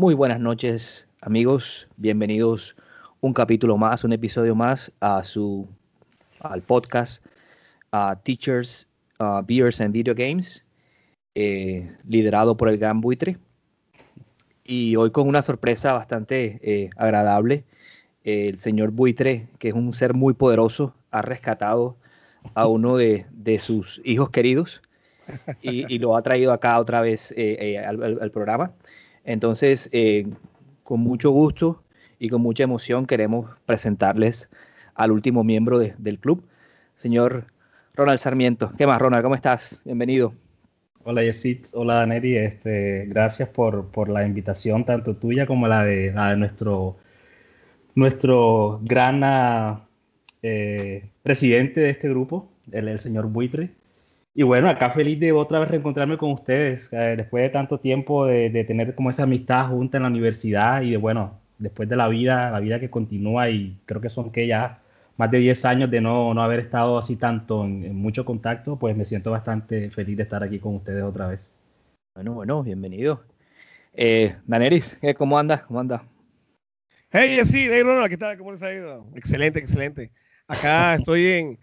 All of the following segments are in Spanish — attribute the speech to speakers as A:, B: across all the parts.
A: Muy buenas noches, amigos. Bienvenidos un capítulo más, un episodio más a su al podcast Teachers, Beers and Video Games, eh, liderado por el Gran Buitre. Y hoy con una sorpresa bastante eh, agradable. el señor Buitre, que es un ser muy poderoso, ha rescatado a uno de, sus hijos queridos y, lo ha traído acá otra vez eh, al programa. Entonces, eh, con mucho gusto y con mucha emoción queremos presentarles al último miembro del club, señor Ronald Sarmiento. ¿Qué más, Ronald? ¿Cómo estás? Bienvenido.
B: Hola, Yesit. Hola, Neri. Este, gracias por, la invitación, tanto tuya como la de, nuestro, nuestro gran eh, presidente de este grupo, el señor Buitre. Y bueno, acá feliz de otra vez reencontrarme con ustedes, eh, después de tanto tiempo de, tener como esa amistad junta en la universidad y de bueno, después de la vida, la vida que continúa y creo que son que ya más de 10 años de no, no haber estado así tanto en, mucho contacto, pues me siento bastante feliz de estar aquí con ustedes otra vez.
A: Bueno, bueno, bienvenido. Eh, Daneris, ¿cómo anda? ¿Cómo anda?
C: Hey, sí, hey Ronald, ¿qué tal? ¿Cómo les ha ido? Excelente, excelente. Acá estoy en,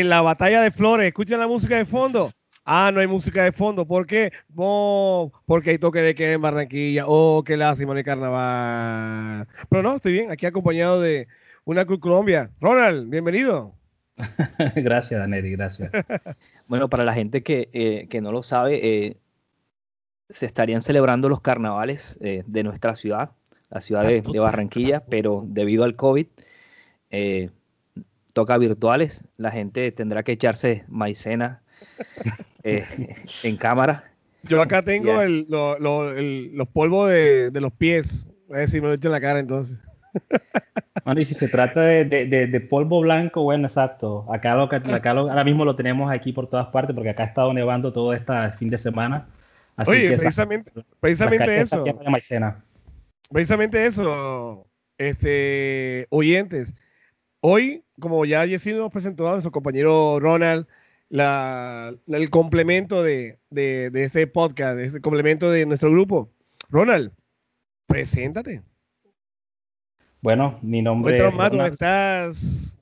C: en la batalla de flores. ¿Escuchan la música de fondo? Ah, no hay música de fondo. ¿Por qué? No, porque hay toque de queda en Barranquilla. Oh, qué lástima en el carnaval. Pero no, estoy bien. Aquí acompañado de una Cruz Colombia. Ronald, bienvenido.
B: gracias, Daneri, gracias.
A: bueno, para la gente que, eh, no lo sabe, eh, se estarían celebrando los carnavales eh, de nuestra ciudad, la ciudad de, de, Barranquilla, pero debido al COVID, toca virtuales, la gente tendrá que echarse maicena eh, en cámara.
C: Yo acá tengo el, los polvos de, los pies, a ver si me lo echo en la cara entonces.
B: Bueno, y si se trata de, polvo blanco, bueno, exacto. Acá, lo, acá ahora mismo lo tenemos aquí por todas partes porque acá ha estado nevando todo este fin de semana.
C: Oye, precisamente, precisamente eso. Precisamente eso, este, oyentes. Hoy, como ya Jessy nos presentó a nuestro compañero Ronald, el complemento de, este podcast, de este complemento de nuestro grupo. Ronald, preséntate.
B: Bueno, mi nombre es.
C: ¿Cómo estás?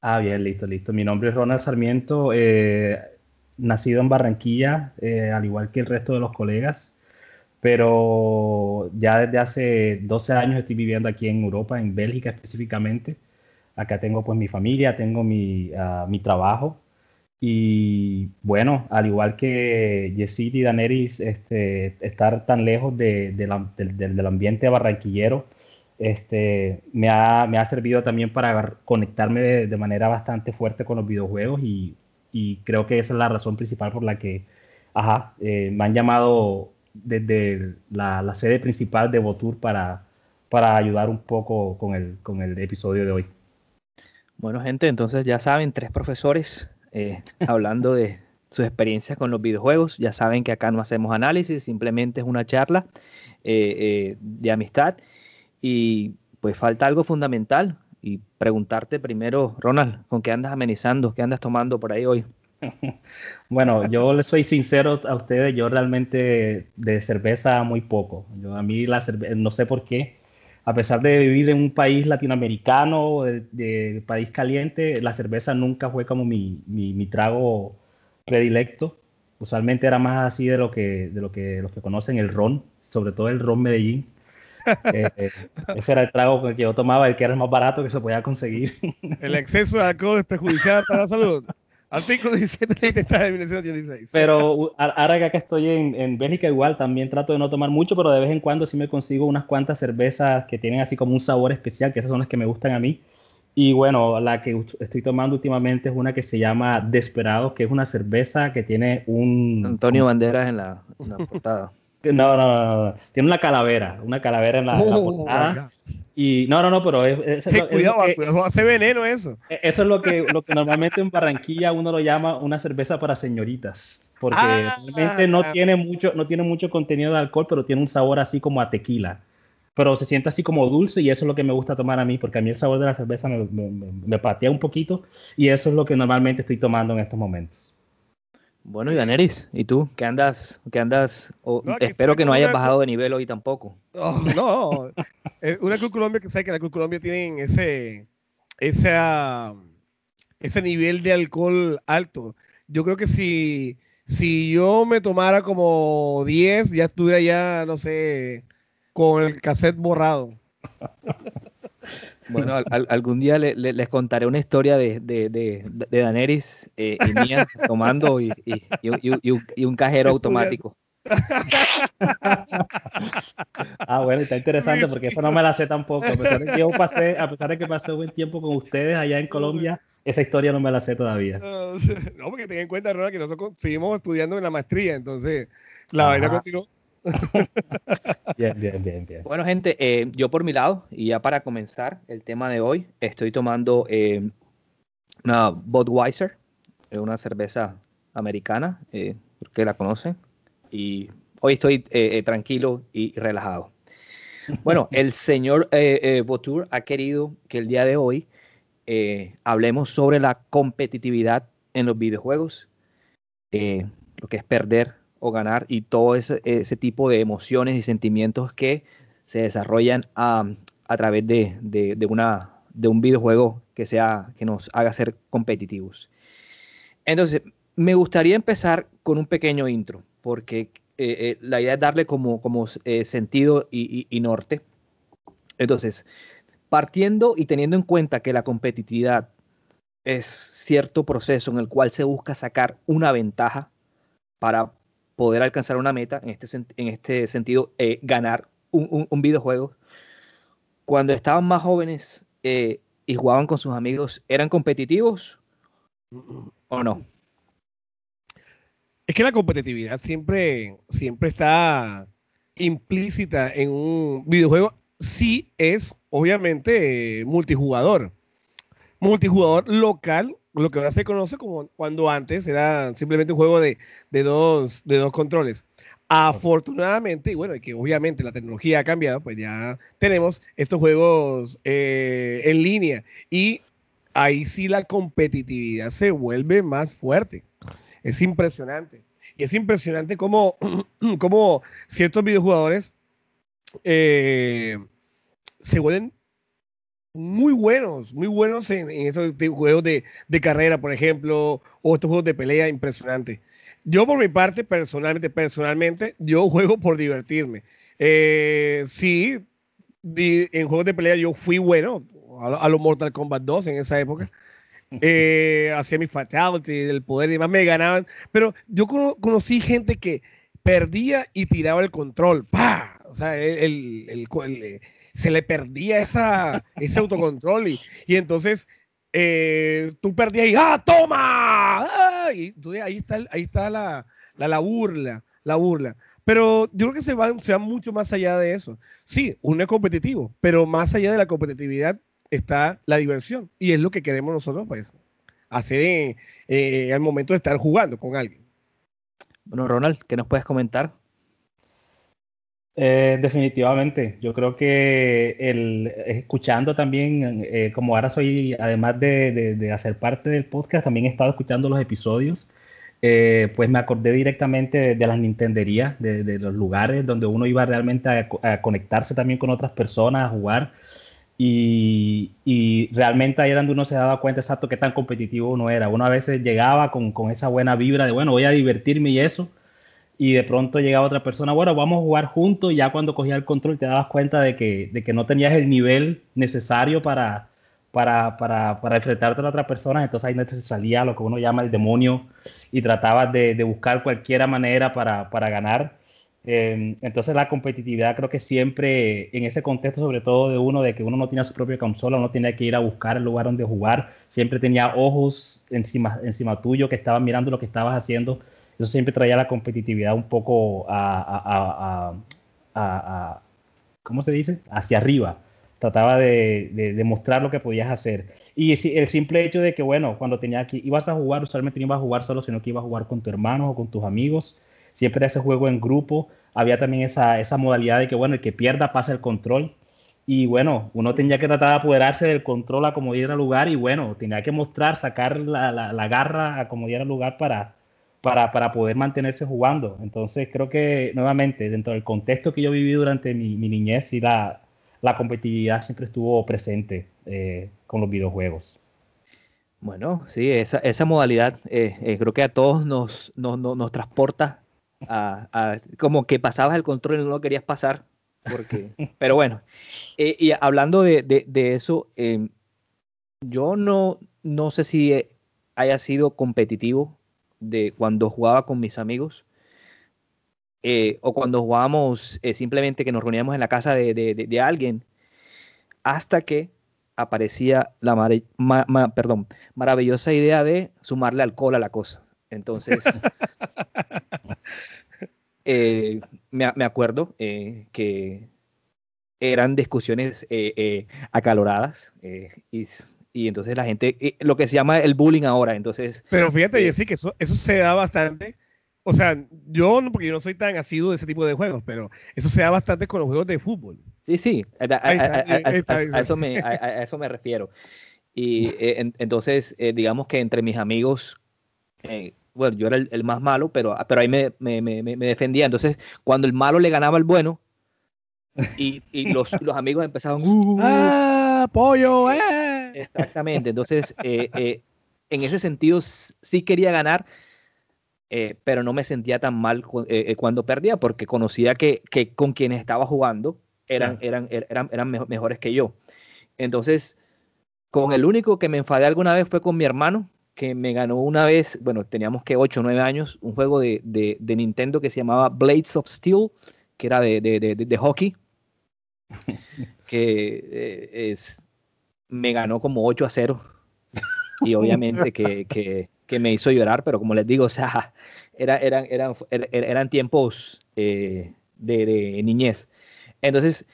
B: Ah, bien, listo, listo. Mi nombre es Ronald Sarmiento, eh, nacido en Barranquilla, eh, al igual que el resto de los colegas, pero ya desde hace 12 años estoy viviendo aquí en Europa, en Bélgica específicamente. Acá tengo pues mi familia, tengo mi, ah, mi trabajo. Y bueno, al igual que Yesid y Daneris, este, estar tan lejos de, del ambiente barranquillero, este, me, ha, me ha servido también para conectarme de, manera bastante fuerte con los videojuegos y, y, creo que esa es la razón principal por la que ajá, eh, me han llamado desde la, la, sede principal de Votur para, para ayudar un poco con el, con el episodio de hoy.
A: Bueno, gente, entonces ya saben, tres profesores eh, hablando de sus experiencias con los videojuegos. Ya saben que acá no hacemos análisis, simplemente es una charla eh, eh, de amistad. Y pues falta algo fundamental. Y preguntarte primero, Ronald, ¿con qué andas amenizando? ¿Qué andas tomando por ahí hoy?
B: Bueno, yo les soy sincero a ustedes, yo realmente de cerveza muy poco. Yo a mí la cerveza, no sé por qué, a pesar de vivir en un país latinoamericano, de, país caliente, la cerveza nunca fue como mi, mi, trago predilecto. Usualmente era más así de lo que, de lo que los que conocen el ron, sobre todo el ron Medellín. Eh, ese era el trago que yo tomaba, el que era el más barato que se podía conseguir.
C: El exceso de alcohol es perjudicial para la salud. Artículo 17 de 1986.
B: Pero ahora que acá estoy en, en, Bélgica, igual también trato de no tomar mucho, pero de vez en cuando sí me consigo unas cuantas cervezas que tienen así como un sabor especial, que esas son las que me gustan a mí. Y bueno, la que estoy tomando últimamente es una que se llama Desperado, que es una cerveza que tiene un.
A: Antonio Banderas en la, portada.
B: No, no, no, Tiene una calavera, una calavera en la, oh, portada. Y no, no, no, pero es,
C: cuidado, cuidado, hace veneno eso.
B: E, eso es lo que, lo que normalmente en Barranquilla uno lo llama una cerveza para señoritas, porque ah, realmente no tiene mucho, no tiene mucho contenido de alcohol, pero tiene un sabor así como a tequila. Pero se siente así como dulce y eso es lo que me gusta tomar a mí, porque a mí el sabor de la cerveza me, me patea un poquito y eso es lo que normalmente estoy tomando en estos momentos.
A: Bueno, y Daneris, ¿y tú? ¿Qué andas? ¿Qué andas? espero que no hayas bajado de nivel hoy tampoco.
C: Oh, no, eh, una Club Colombia que sabe que la Club Colombia tienen ese, ese, ese nivel de alcohol alto. Yo creo que si, si yo me tomara como 10, ya estuviera ya, no sé, con el cassette borrado.
A: Bueno, algún día les contaré una historia de, de, de, de Daenerys eh, y mía tomando y, un, cajero automático.
B: ah, bueno, está interesante porque eso no me la sé tampoco. A pesar de que yo pasé, a pesar de que pasé buen tiempo con ustedes allá en Colombia, esa historia no me la sé todavía.
C: No, porque ten en cuenta, Ronald, que nosotros seguimos estudiando en la maestría, entonces la vaina continuó.
A: bien, bien, bien, bien. Bueno, gente, eh, yo por mi lado, y ya para comenzar el tema de hoy, estoy tomando eh, una Budweiser, eh, una cerveza americana, que la conocen, y hoy estoy tranquilo y relajado. Bueno, el señor Botur ha querido que el día de hoy hablemos sobre la competitividad en los videojuegos, lo que es perder o ganar y todo ese, tipo de emociones y sentimientos que se desarrollan a, través de, una, de un videojuego que, sea, que nos haga ser competitivos. Entonces, me gustaría empezar con un pequeño intro, porque eh, eh, la idea es darle como, como eh, sentido y, y, norte. Entonces, partiendo y teniendo en cuenta que la competitividad es cierto proceso en el cual se busca sacar una ventaja para poder alcanzar una meta, en este, en este sentido, eh, ganar un, videojuego. Cuando estaban más jóvenes eh, y jugaban con sus amigos, ¿eran competitivos o no?
C: Es que la competitividad siempre, siempre está implícita en un videojuego si es obviamente multijugador. Multijugador local lo que ahora se conoce como cuando antes era simplemente un juego de, dos, de dos controles. Afortunadamente, y bueno, que obviamente la tecnología ha cambiado, pues ya tenemos estos juegos eh, en línea y ahí sí la competitividad se vuelve más fuerte. Es impresionante. Y es impresionante cómo, cómo ciertos videojugadores eh, se vuelven muy buenos, muy buenos en, estos juegos de, carrera, por ejemplo, o estos juegos de pelea impresionantes. Yo por mi parte, personalmente, personalmente, yo juego por divertirme. Eh, sí, en juegos de pelea yo fui bueno, a, los Mortal Kombat 2 en esa época. Eh, hacía mi fatality, del poder y demás, me ganaban. Pero yo conocí gente que perdía y tiraba el control. ¡Pah! O sea, el, el, el se le perdía esa, ese autocontrol y, y entonces eh, tú perdías y ¡ah, toma! ¡Ah! Y entonces ahí está, ahí está la, la, burla, la burla. Pero yo creo que se van, se mucho más allá de eso. Sí, uno es competitivo, pero más allá de la competitividad está la diversión. Y es lo que queremos nosotros, pues, hacer en, al momento de estar jugando con alguien.
A: Bueno, Ronald, ¿qué nos puedes comentar?
B: Eh, definitivamente, yo creo que el, escuchando también, eh, como ahora soy, además de, hacer parte del podcast, también he estado escuchando los episodios, eh, pues me acordé directamente de, las nintenderías, de, los lugares donde uno iba realmente a, conectarse también con otras personas, a jugar, y, realmente ahí era donde uno se daba cuenta exacto qué tan competitivo uno era. Uno a veces llegaba con, con esa buena vibra de, bueno, voy a divertirme y eso, y de pronto llegaba otra persona, bueno, vamos a jugar juntos, y ya cuando cogía el control te dabas cuenta de que, de que no tenías el nivel necesario para, para, para, para enfrentarte a la otra persona, entonces ahí no te salía lo que uno llama el demonio y tratabas de, de buscar cualquier manera para, para ganar. Em, entonces la competitividad creo que siempre en ese contexto, sobre todo de uno, de que uno no tenía su propia consola, uno tenía que ir a buscar el lugar donde jugar, siempre tenía ojos encima, encima tuyo que estaban mirando lo que estabas haciendo eso siempre traía la competitividad un poco a, ¿cómo se dice? Hacia arriba. Trataba de, demostrar lo que podías hacer. Y el simple hecho de que, bueno, cuando tenía que, ibas a jugar, usualmente no ibas a jugar solo, sino que ibas a jugar con tu hermano o con tus amigos. Siempre ese juego en grupo. Había también esa, esa modalidad de que, bueno, el que pierda pasa el control. Y bueno, uno tenía que tratar de apoderarse del control a como diera lugar y bueno, tenía que mostrar, sacar la, la, garra a como diera lugar para, para, para, poder mantenerse jugando. Entonces creo que nuevamente, dentro del contexto que yo viví durante mi, niñez y la, la, competitividad siempre estuvo presente eh, con los videojuegos.
A: Bueno, sí, esa, esa modalidad eh, eh, creo que a todos nos, nos, nos, transporta a, a, como que pasabas el control y no lo querías pasar porque, pero bueno, y hablando de, eso, em, yo no, no sé si haya sido competitivo de cuando jugaba con mis amigos eh, o cuando jugábamos eh, simplemente que nos reuníamos en la casa de, alguien hasta que aparecía la perdón, maravillosa idea de sumarle alcohol a la cosa. Entonces, Eh, me, acuerdo eh, que eran discusiones eh, acaloradas y, entonces la gente, lo que se llama el bullying ahora, entonces...
C: Pero fíjate, Jessy, que eso, eso se da bastante, o sea, yo, porque yo no soy tan asiduo de ese tipo de juegos, pero eso se da bastante con los juegos de fútbol.
A: Sí, sí, a, eso, me, me refiero. Y entonces, digamos que entre mis amigos, bueno, yo era el, más malo, pero, pero ahí me, defendía. Entonces, cuando el malo le ganaba al bueno, y, los, amigos empezaban, uh, uh, uh".
C: ¡ah, pollo, eh!
A: Exactamente. Entonces, eh, eh, en ese sentido, sí quería ganar, eh, pero no me sentía tan mal cuando perdía, porque conocía que, con quienes estaba jugando eran, eran, eran, eran mejores que yo. Entonces, con el único que me enfadé alguna vez fue con mi hermano, que me ganó una vez, bueno, teníamos que 8 o 9 años, un juego de, de, Nintendo que se llamaba Blades of Steel, que era de, de hockey, que eh, es, me ganó como 8 a 0. Y obviamente que, que, que, me hizo llorar, pero como les digo, o sea, era, eran, eran, er, er, eran tiempos eh, de niñez. Entonces,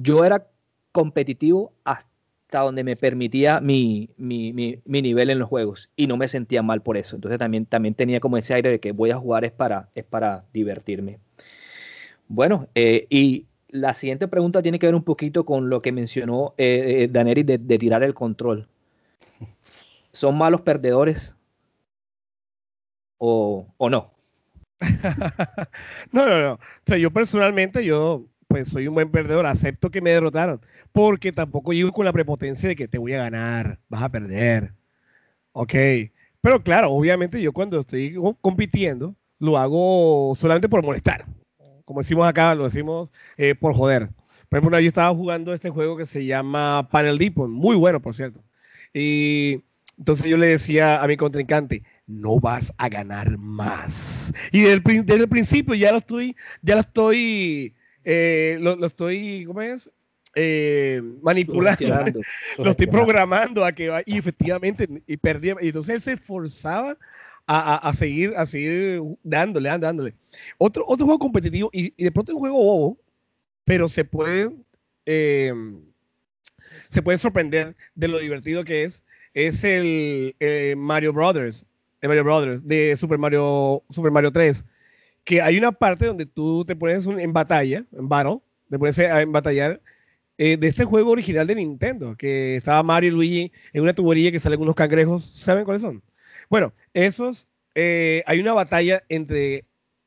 A: yo era competitivo hasta donde me permitía mi, mi, mi, nivel en los juegos y no me sentía mal por eso. Entonces también, también tenía como ese aire de que voy a jugar es para, es para divertirme. Bueno, eh, y la siguiente pregunta tiene que ver un poquito con lo que mencionó eh, eh Daneri de, tirar el control. ¿Son malos perdedores o, no?
C: no, no, no. O sea, yo personalmente, yo pues soy un buen perdedor, acepto que me derrotaron, porque tampoco llego con la prepotencia de que te voy a ganar, vas a perder. Ok, pero claro, obviamente yo cuando estoy compitiendo, lo hago solamente por molestar. Como decimos acá, lo decimos eh, por joder. Por ejemplo, yo estaba jugando este juego que se llama Panel Deep, muy bueno, por cierto. Y entonces yo le decía a mi contrincante, no vas a ganar más. Y desde el, desde el principio ya lo estoy, ya lo estoy eh, lo, estoy, ¿cómo es? Eh, manipulando, lo estoy programando a que va, y efectivamente, y perdía, y entonces él se esforzaba a, seguir, a seguir dándole, dándole. Otro, otro juego competitivo, y, de pronto es un juego bobo, pero se puede, eh, se puede sorprender de lo divertido que es, es el Mario Brothers, el Mario Brothers, de Super Mario, Super Mario 3 que hay una parte donde tú te pones en batalla, en battle, te pones en batallar eh, de este juego original de Nintendo, que estaba Mario y Luigi en una tubería que salen unos cangrejos, ¿saben cuáles son? Bueno, esos, eh, hay una batalla entre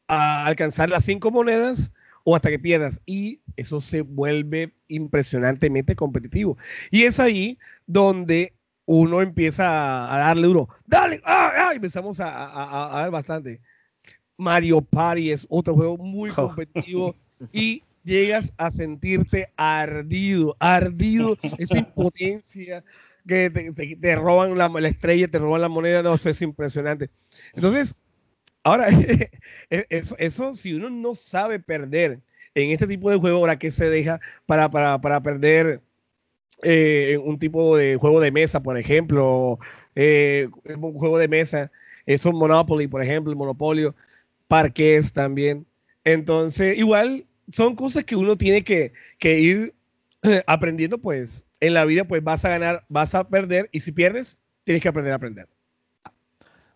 C: alcanzar las cinco monedas o hasta que pierdas, y eso se vuelve impresionantemente competitivo. Y es ahí donde uno empieza a, darle duro, dale, ah, ah", y empezamos a, a dar bastante. Mario Party es otro juego muy oh. competitivo y llegas a sentirte ardido, ardido, esa impotencia que te, roban la, estrella, te roban la moneda, no, es impresionante. Entonces, ahora, e, eso, si uno no sabe perder en este tipo de juego, ahora que se deja para, para, perder eh, un tipo de juego de mesa, por ejemplo, eh, un juego de mesa Eso Monopoly, por ejemplo, el monopolio, parques también. Entonces, igual son cosas que uno tiene que, que ir aprendiendo, pues en la vida, pues vas a ganar, vas a perder, y si pierdes, tienes que aprender a aprender.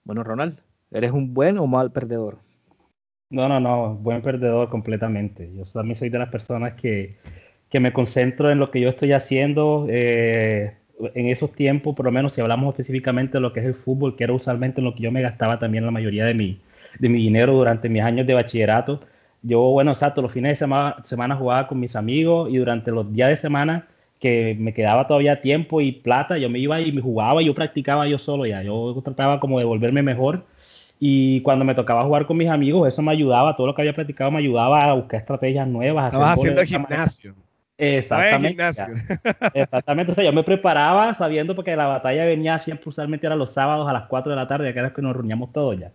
A: Bueno, Ronald, ¿eres un buen o mal perdedor?
B: No, no, no, buen perdedor completamente. Yo también soy de las personas que, que me concentro en lo que yo estoy haciendo. Eh, en esos tiempos, por lo menos si hablamos específicamente de lo que es el fútbol, que era usualmente en lo que yo me gastaba también la mayoría de mi, de mi dinero durante mis años de bachillerato. Yo, bueno, exacto, los fines de semana, semana jugaba con mis amigos y durante los días de semana que me quedaba todavía tiempo y plata, yo me iba y me jugaba, yo practicaba yo solo ya, yo trataba como de volverme mejor y cuando me tocaba jugar con mis amigos, eso me ayudaba, todo lo que había practicado me ayudaba a buscar estrategias nuevas.
C: Estabas haciendo gimnasio.
B: Exactamente. Exactamente. O sea, yo me preparaba sabiendo porque la batalla venía siempre, usualmente era los sábados a las 4 de la tarde, que era que nos reuníamos todos ya.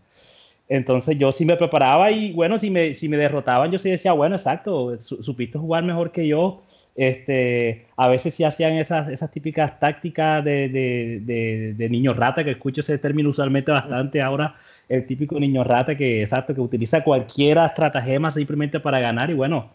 B: Entonces yo sí me preparaba y bueno, si me, si me derrotaban, yo sí decía, bueno, exacto, supiste jugar mejor que yo. Este, a veces sí hacían esas, esas típicas tácticas de, de, de, niño rata, que escucho ese término usualmente bastante ahora, el típico niño rata que, exacto, que utiliza cualquier estratagema simplemente para ganar y bueno,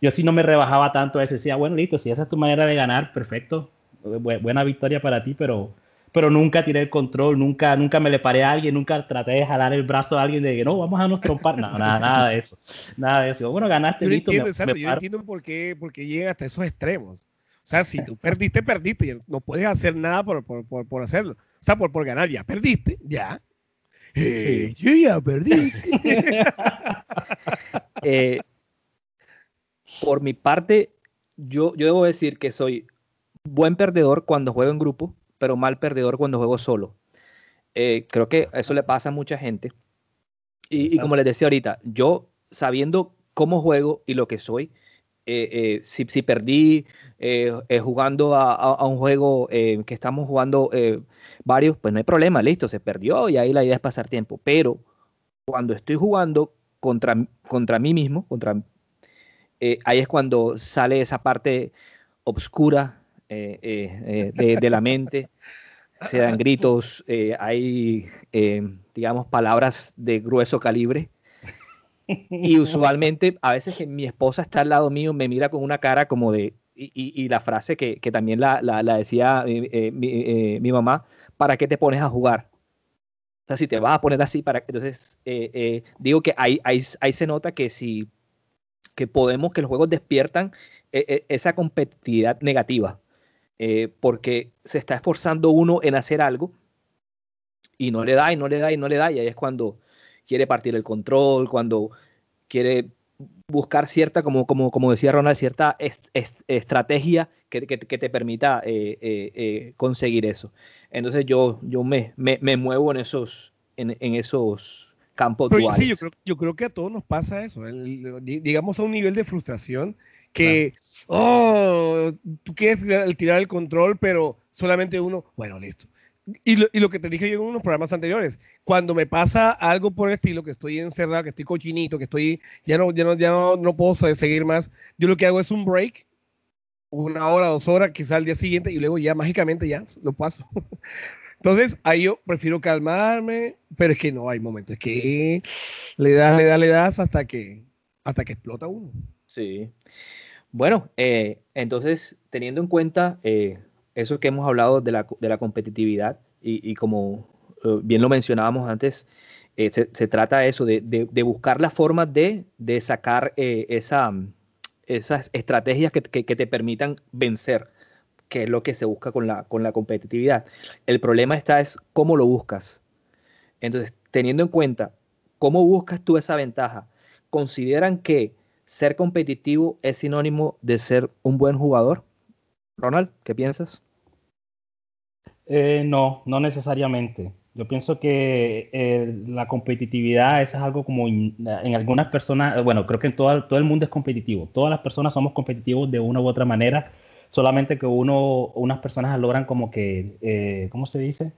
B: yo sí no me rebajaba tanto a eso, decía, bueno, listo, si esa es tu manera de ganar, perfecto, buena victoria para ti, pero, pero nunca tiré el control, nunca, nunca me le paré a alguien, nunca traté de jalar el brazo a alguien de que no, vamos a nos trompar, no, nada, nada de eso, nada de eso. Bueno, ganaste,
C: yo
B: listo.
C: Entiendo, yo entiendo por qué, por qué llegan hasta esos extremos. O sea, si tú perdiste, perdiste, y no puedes hacer nada por, por, por, hacerlo. O sea, por, por ganar, ya perdiste, ya. Eh, yo ya perdí.
A: eh, por mi parte, yo, yo debo decir que soy buen perdedor cuando juego en grupo, pero mal perdedor cuando juego solo. Eh, creo que eso le pasa a mucha gente. Y, como les decía ahorita, yo sabiendo cómo juego y lo que soy, eh, eh, si, si, perdí jugando a, un juego que estamos jugando varios, pues no hay problema, listo, se perdió y ahí la idea es pasar tiempo. Pero cuando estoy jugando contra, contra mí mismo, contra ahí es cuando sale esa parte oscura eh, eh, de, la mente. Se dan gritos, hay, digamos, palabras de grueso calibre. Y usualmente, a veces que mi esposa está al lado mío, me mira con una cara como de, y, la frase que, también la, decía mi, mamá, ¿para qué te pones a jugar? O sea, si te vas a poner así, para entonces digo que ahí, ahí, ahí, se nota que si que podemos, que los juegos despiertan eh, eh, esa competitividad negativa, eh, porque se está esforzando uno en hacer algo y no le da y no le da y no le da, y ahí es cuando quiere partir el control, cuando quiere buscar cierta, como, como, como decía Ronald, cierta estrategia que, te permita conseguir eso. Entonces yo, yo me, me, muevo en esos, en, en esos campo
C: Pero Sí, yo creo, yo creo que a todos nos pasa eso, digamos a un nivel de frustración que, oh, tú quieres tirar, el control, pero solamente uno, bueno, listo. Y lo, y lo, que te dije yo en unos programas anteriores, cuando me pasa algo por el estilo, que estoy encerrado, que estoy cochinito, que estoy, ya no, ya no, ya no, no puedo seguir más, yo lo que hago es un break, una hora, dos horas, quizá al día siguiente, y luego ya mágicamente ya lo paso. Entonces, ahí yo prefiero calmarme, pero es que no hay momentos, es que le das, le das, le das hasta que, hasta que explota uno.
A: Sí. Bueno, eh, entonces, teniendo en cuenta eh, eso que hemos hablado de la, de la competitividad y, como eh, bien lo mencionábamos antes, se, trata de eso, de, de, buscar la forma de, de sacar esa, esas estrategias que, que, te permitan vencer que es lo que se busca con la, con la competitividad. El problema está es cómo lo buscas. Entonces, teniendo en cuenta cómo buscas tú esa ventaja, ¿consideran que ser competitivo es sinónimo de ser un buen jugador? Ronald, ¿qué piensas?
B: Eh, no, no necesariamente. Yo pienso que eh, la competitividad es algo como en algunas personas, bueno, creo que en todo, todo el mundo es competitivo. Todas las personas somos competitivos de una u otra manera solamente que uno, unas personas logran como que, eh, ¿cómo se dice?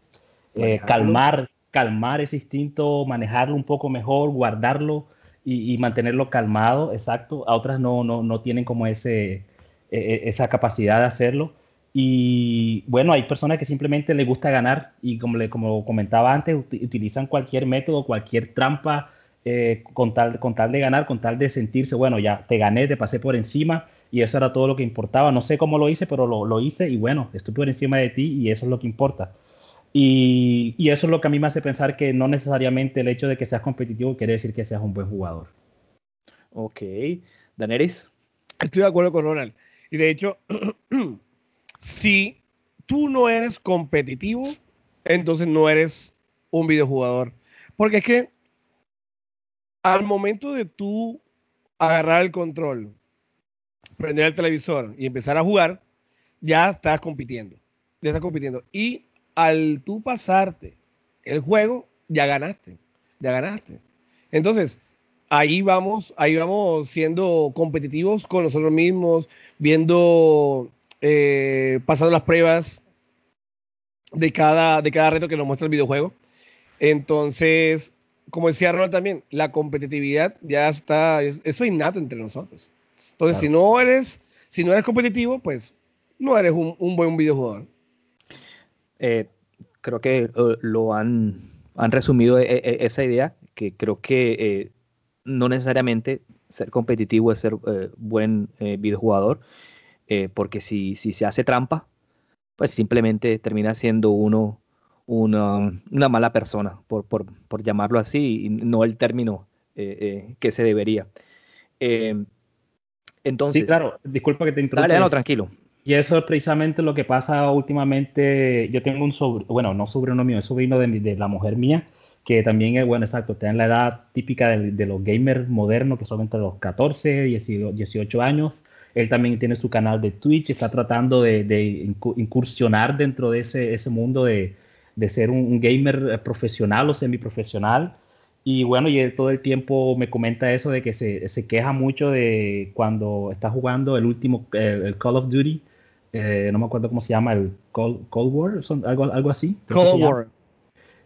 B: Eh, calmar, calmar ese instinto, manejarlo un poco mejor, guardarlo y, mantenerlo calmado, exacto. A otras no, no, no tienen como ese, e, e, esa capacidad de hacerlo. Y bueno, hay personas que simplemente les gusta ganar y como, le, como comentaba antes, utilizan cualquier método, cualquier trampa eh, con, tal, con tal de ganar, con tal de sentirse, bueno, ya te gané, te pasé por encima y eso era todo lo que importaba. No sé cómo lo hice, pero lo, lo hice y bueno, estoy por encima de ti y eso es lo que importa. Y, y, eso es lo que a mí me hace pensar que no necesariamente el hecho de que seas competitivo quiere decir que seas un buen jugador.
A: Ok. Daneris.
C: Estoy de acuerdo con Ronald. Y de hecho, si tú no eres competitivo, entonces no eres un videojugador. Porque es que al momento de tú agarrar el control, prender el televisor y empezar a jugar, ya estás compitiendo. Ya estás compitiendo. Y al tú pasarte el juego, ya ganaste. Ya ganaste. Entonces, ahí vamos, ahí vamos siendo competitivos con nosotros mismos, viendo, eh, pasando las pruebas de cada, de cada reto que nos muestra el videojuego. Entonces, como decía Ronald también, la competitividad ya está, eso es innato entre nosotros. Entonces, claro. si no eres, si no eres competitivo, pues no eres un, un buen videojugador.
A: Eh, creo que uh, lo han, han resumido e, e, esa idea, que creo que eh, no necesariamente ser competitivo es ser eh, buen eh, videojugador, eh, porque si, si, se hace trampa, pues simplemente termina siendo uno una, una mala persona, por, por, por, llamarlo así, y no el término que se debería. entonces,
B: sí, claro, disculpa que te interrumpa.
A: Dale, no, tranquilo.
B: Y eso es precisamente lo que pasa últimamente. Yo tengo un sobrino, bueno, no sobrino mío, es sobrino de, de la mujer mía, que también es, bueno, exacto, está en la edad típica de, de, los gamers modernos, que son entre los 14 y 18 años. Él también tiene su canal de Twitch, está tratando de, de incursionar dentro de ese, ese mundo de, de ser un, un, gamer profesional o semiprofesional. Y bueno, y él todo el tiempo me comenta eso de que se, se queja mucho de cuando está jugando el último, el Call of Duty, eh, no me acuerdo cómo se llama, el Cold, Cold War, son, algo, algo así.
C: Cold War.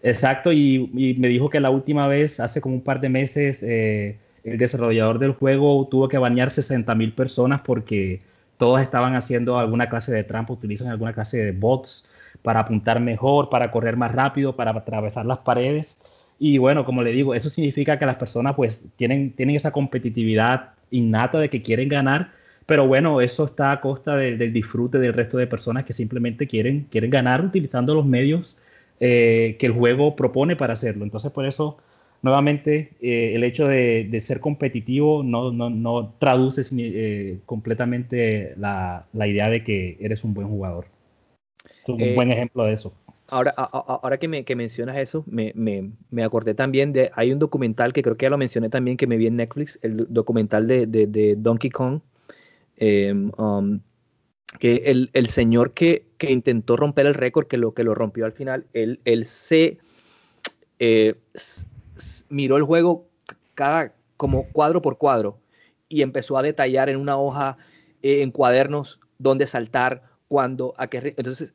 B: Exacto, y, y, me dijo que la última vez, hace como un par de meses, eh, el desarrollador del juego tuvo que bañar 60 mil personas porque todos estaban haciendo alguna clase de trampa, utilizan alguna clase de bots para apuntar mejor, para correr más rápido, para atravesar las paredes. Y bueno, como le digo, eso significa que las personas pues tienen, tienen esa competitividad innata de que quieren ganar, pero bueno, eso está a costa de, del disfrute del resto de personas que simplemente quieren, quieren ganar utilizando los medios eh, que el juego propone para hacerlo. Entonces, por eso, nuevamente, eh, el hecho de, de, ser competitivo no, no, no traduce eh, completamente la, la, idea de que eres un buen jugador. Es un buen ejemplo de eso.
A: Ahora, ahora que, me, que, mencionas eso, me, me, me, acordé también de, hay un documental que creo que ya lo mencioné también, que me vi en Netflix, el documental de, de, de Donkey Kong, um, que el, el señor que, que, intentó romper el récord, que lo que lo rompió al final, él, él se eh, miró el juego cada como cuadro por cuadro y empezó a detallar en una hoja, eh, en cuadernos, dónde saltar, cuándo, a qué. Entonces,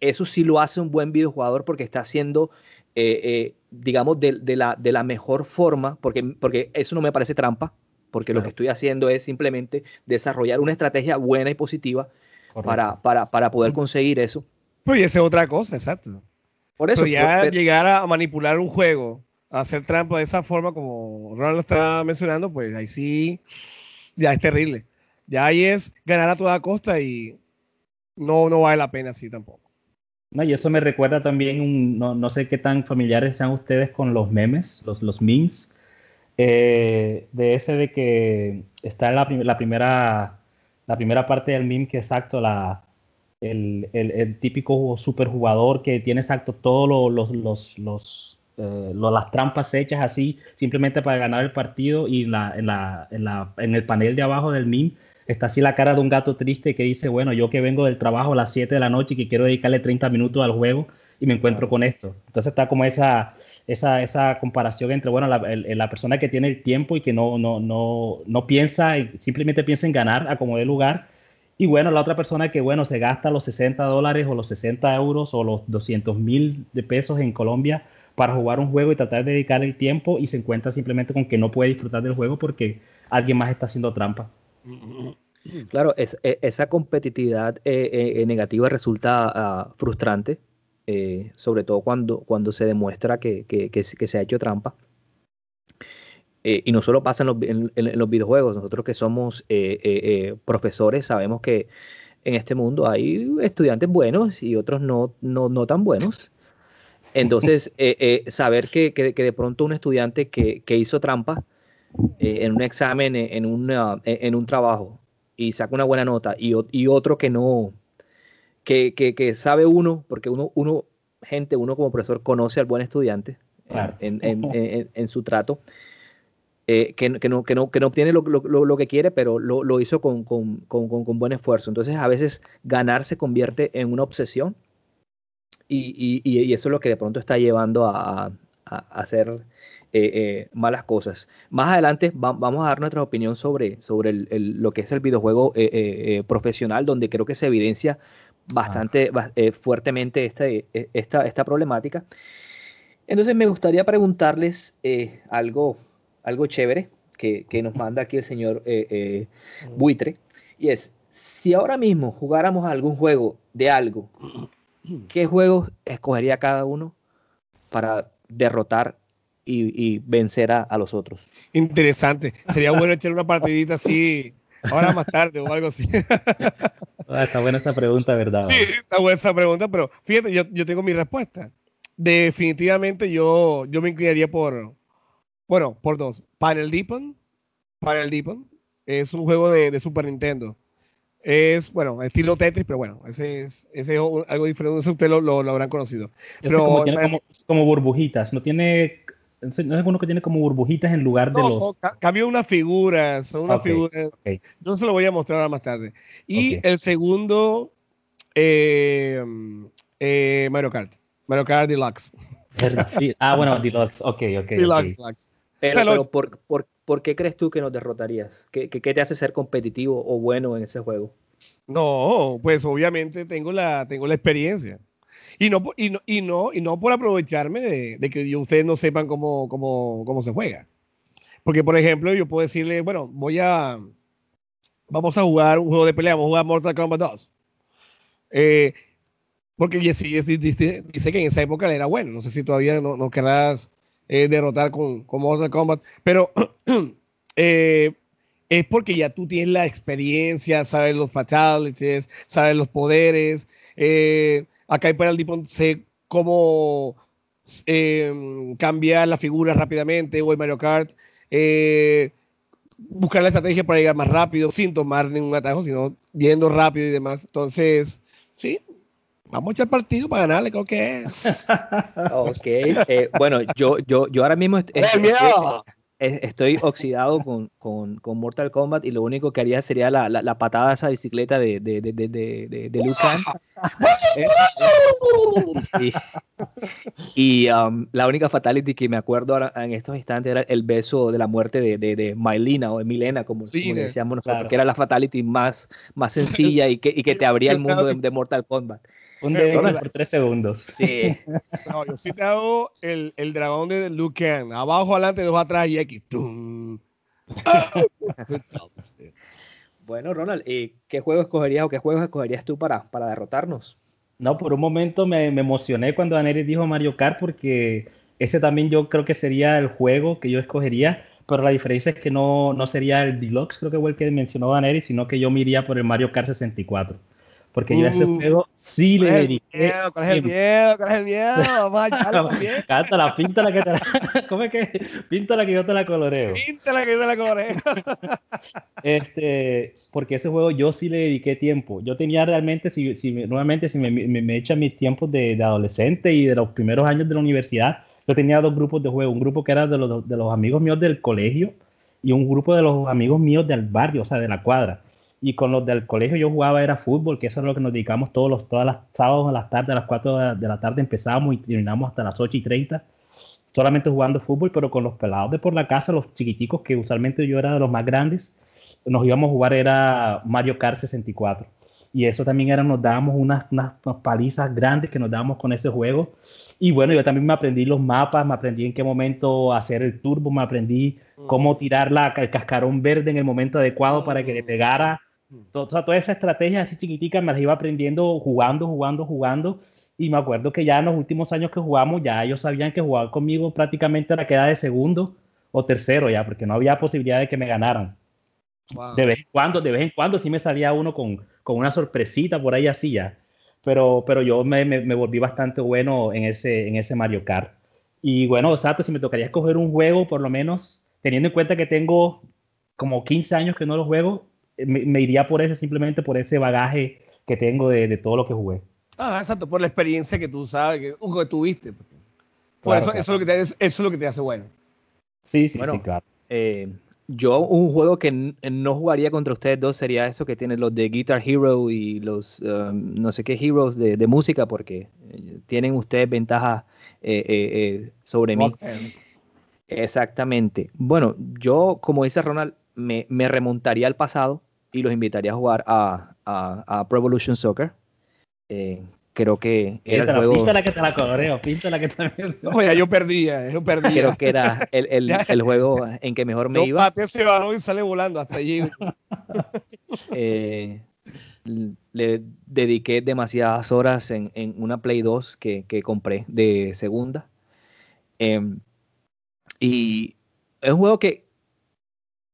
A: eso sí lo hace un buen videojugador porque está haciendo, eh, digamos, de, de, la, de, la, mejor forma, porque, porque eso no me parece trampa, porque claro. lo que estoy haciendo es simplemente desarrollar una estrategia buena y positiva para, para, para, poder conseguir eso.
C: Pues y esa es otra cosa, exacto. Por eso. Pero ya pero, llegar a manipular un juego, a hacer trampa de esa forma, como Ronald lo está mencionando, pues ahí sí, ya es terrible. Ya ahí es ganar a toda costa y no, no vale la pena así tampoco.
B: No, y eso me recuerda también, un, no, no, sé qué tan familiares sean ustedes con los memes, los, los memes, eh, de ese de que está en la, la, primera, la primera parte del meme que exacto la, el, el, el típico superjugador que tiene exacto todos lo, los, los, los, eh, las trampas hechas así simplemente para ganar el partido y la, en, la, en, la, en el panel de abajo del meme está así la cara de un gato triste que dice, bueno, yo que vengo del trabajo a las 7 de la noche y que quiero dedicarle 30 minutos al juego y me encuentro con esto. Entonces está como esa, esa, esa comparación entre, bueno, la, el, la, persona que tiene el tiempo y que no, no, no, no piensa, simplemente piensa en ganar a como de lugar. Y bueno, la otra persona que, bueno, se gasta los 60 dólares o los 60 euros o los 200 mil de pesos en Colombia para jugar un juego y tratar de dedicarle el tiempo y se encuentra simplemente con que no puede disfrutar del juego porque alguien más está haciendo trampa.
A: Claro, es, e, esa competitividad eh, eh, negativa resulta uh, frustrante, eh, sobre todo cuando, cuando se demuestra que, que, que, que se ha hecho trampa. Eh, y no solo pasa en los, en, en los, videojuegos, nosotros que somos eh, profesores sabemos que en este mundo hay estudiantes buenos y otros no, no, no tan buenos. Entonces, saber que, que, de pronto un estudiante que, hizo trampa en un examen, en, una, en un trabajo, y saca una buena nota, y, y otro que no, que, que, que, sabe uno, porque uno, uno, gente, uno como profesor conoce al buen estudiante claro. en, en, en, en, su trato, eh, que, que, no, que, no, que no obtiene lo, lo, lo que quiere, pero lo, lo hizo con, con, con, con, buen esfuerzo. Entonces, a veces ganar se convierte en una obsesión y, y, y eso es lo que de pronto está llevando a, a, a hacer eh, eh, malas cosas. Más adelante va, vamos a dar nuestra opinión sobre, sobre el, el, lo que es el videojuego eh, profesional, donde creo que se evidencia bastante ah. fuertemente esta, esta, esta, problemática. Entonces me gustaría preguntarles algo, algo chévere que, que, nos manda aquí el señor Buitre, y es, si ahora mismo jugáramos algún juego de algo, ¿qué juego escogería cada uno para derrotar y, y vencer a, a, los otros.
C: Interesante. Sería bueno echar una partidita así ahora más tarde o algo así.
B: ah, está buena esa pregunta, ¿verdad?
C: Sí, está buena esa pregunta, pero fíjate, yo, yo tengo mi respuesta. Definitivamente yo, yo me inclinaría por, bueno, por dos. Panel Deepon. Panel Deepon. Es un juego de, de Super Nintendo. Es, bueno, estilo Tetris, pero bueno, ese es, ese es algo diferente, ustedes lo, lo, lo, habrán conocido. Pero,
B: como, tiene como, como, burbujitas, no tiene no es uno que tiene como burbujitas en lugar de
C: no,
B: los.
C: Son, cambió unas figuras, son unas okay, figuras. Okay. Yo se lo voy a mostrar ahora más tarde. Y okay. el segundo, eh, eh, Mario Kart. Mario Kart Deluxe.
B: ah, bueno, Deluxe. Ok, ok.
C: Deluxe, Deluxe.
A: Pero, pero ¿por, por, por, qué crees tú que nos derrotarías? ¿Qué, ¿Qué, qué, te hace ser competitivo o bueno en ese juego?
C: No, pues obviamente tengo la, tengo la experiencia. Y no, y no, y no, y no por aprovecharme de, de que ustedes no sepan cómo, cómo, cómo se juega. Porque, por ejemplo, yo puedo decirle, bueno, voy a, vamos a jugar un juego de pelea, vamos a jugar Mortal Kombat 2. Eh, porque dice, dice, dice, que en esa época era bueno. No sé si todavía no, no querrás eh, derrotar con, con, Mortal Kombat. Pero eh, es porque ya tú tienes la experiencia, sabes los fatalities, sabes los poderes. Eh, acá en Penalty sé cómo eh, cambiar la figura rápidamente o en Mario Kart. Eh, buscar la estrategia para llegar más rápido sin tomar ningún atajo, sino yendo rápido y demás. Entonces, sí, vamos a echar partido para ganarle, creo que es.
A: ok, eh, bueno, yo, yo, yo ahora mismo estoy, estoy, estoy oxidado con, con, con, Mortal Kombat y lo único que haría sería la, la, la patada a esa bicicleta de, de, de, de, de, de Liu Kang. y, y um, la única fatality que me acuerdo ahora, en estos instantes era el beso de la muerte de, de, de Mylena o de Milena, como, como decíamos nosotros, claro. que era la fatality más, más sencilla y que, y que te abría el mundo de, de Mortal Kombat.
B: Un de por tres segundos.
A: Sí.
C: No, yo sí te hago el, el dragón de Kang. Abajo, adelante, dos atrás y X. ¡Tum!
A: bueno, Ronald, ¿y qué juego escogerías o qué juegos escogerías tú para, para derrotarnos?
B: No, por un momento me, me emocioné cuando Daenerys dijo Mario Kart porque ese también yo creo que sería el juego que yo escogería, pero la diferencia es que no, no sería el Deluxe, creo que fue el que mencionó Daenerys, sino que yo me iría por el Mario Kart 64. Porque uh, yo a ese juego sí le dediqué.
C: ¿Cuál es el miedo? ¿Cuál es el miedo? Vamos a.
B: Cántala, píntala que te la. ¿Cómo es que? Píntala que yo te la coloreo.
C: Píntala que yo te la coloreo.
B: este, porque ese juego yo sí le dediqué tiempo. Yo tenía realmente, si, si nuevamente, si me, me, me echan mis tiempos de, de, adolescente y de los primeros años de la universidad, yo tenía dos grupos de juego. Un grupo que era de los, de los amigos míos del colegio y un grupo de los amigos míos del barrio, o sea, de la cuadra y con los del colegio yo jugaba era fútbol, que eso es lo que nos dedicamos todos los todas las sábados a las tardes, a las 4 de la tarde empezábamos y terminamos hasta las 8 y 30, solamente jugando fútbol, pero con los pelados de por la casa, los chiquiticos, que usualmente yo era de los más grandes, nos íbamos a jugar era Mario Kart 64. Y eso también era, nos dábamos unas, unas, unas palizas grandes que nos dábamos con ese juego. Y bueno, yo también me aprendí los mapas, me aprendí en qué momento hacer el turbo, me aprendí cómo tirar la, el cascarón verde en el momento adecuado para que le pegara O sea, toda esa estrategia así chiquitica me las iba aprendiendo jugando, jugando, jugando. Y me acuerdo que ya en los últimos años que jugamos, ya ellos sabían que jugar conmigo prácticamente era queda de segundo o tercero ya, porque no había posibilidad de que me ganaran.
C: Wow.
B: De vez en cuando, de vez en cuando sí me salía uno con, con una sorpresita por ahí así ya. Pero, pero yo me, me, me, volví bastante bueno en ese, en ese Mario Kart. Y bueno, exacto, si me tocaría escoger un juego, por lo menos, teniendo en cuenta que tengo como 15 años que no lo juego, me, me iría por ese, simplemente por ese bagaje que tengo de, de, todo lo que jugué.
C: Ah, exacto, por la experiencia que tú sabes, que, que tuviste. Por
B: Claro,
C: eso,
B: claro.
C: eso, es lo que te, eso es lo que te hace bueno.
B: Sí, sí,
A: Bueno,
B: sí, claro.
A: Eh, yo un juego que no jugaría contra ustedes dos sería eso que tienen los de Guitar Hero y los um, no sé qué heroes de, de música porque eh, tienen ustedes ventaja eh, eh, eh, sobre mí. Exactamente. Bueno, yo como dice Ronald me, me remontaría al pasado y los invitaría a jugar a, a, a Pro Evolution Soccer. Eh, creo que era el
B: Píntala,
A: juego,
B: píntala que te la coloreo, píntala que también.
C: No, ya yo perdía, yo perdía.
A: creo que era el, el, el juego en que mejor me
C: Yo
A: iba.
C: pateo ese balón y sale volando hasta allí.
A: Eh, le dediqué demasiadas horas en, en una Play 2 que, que compré de segunda. Em, y es un juego que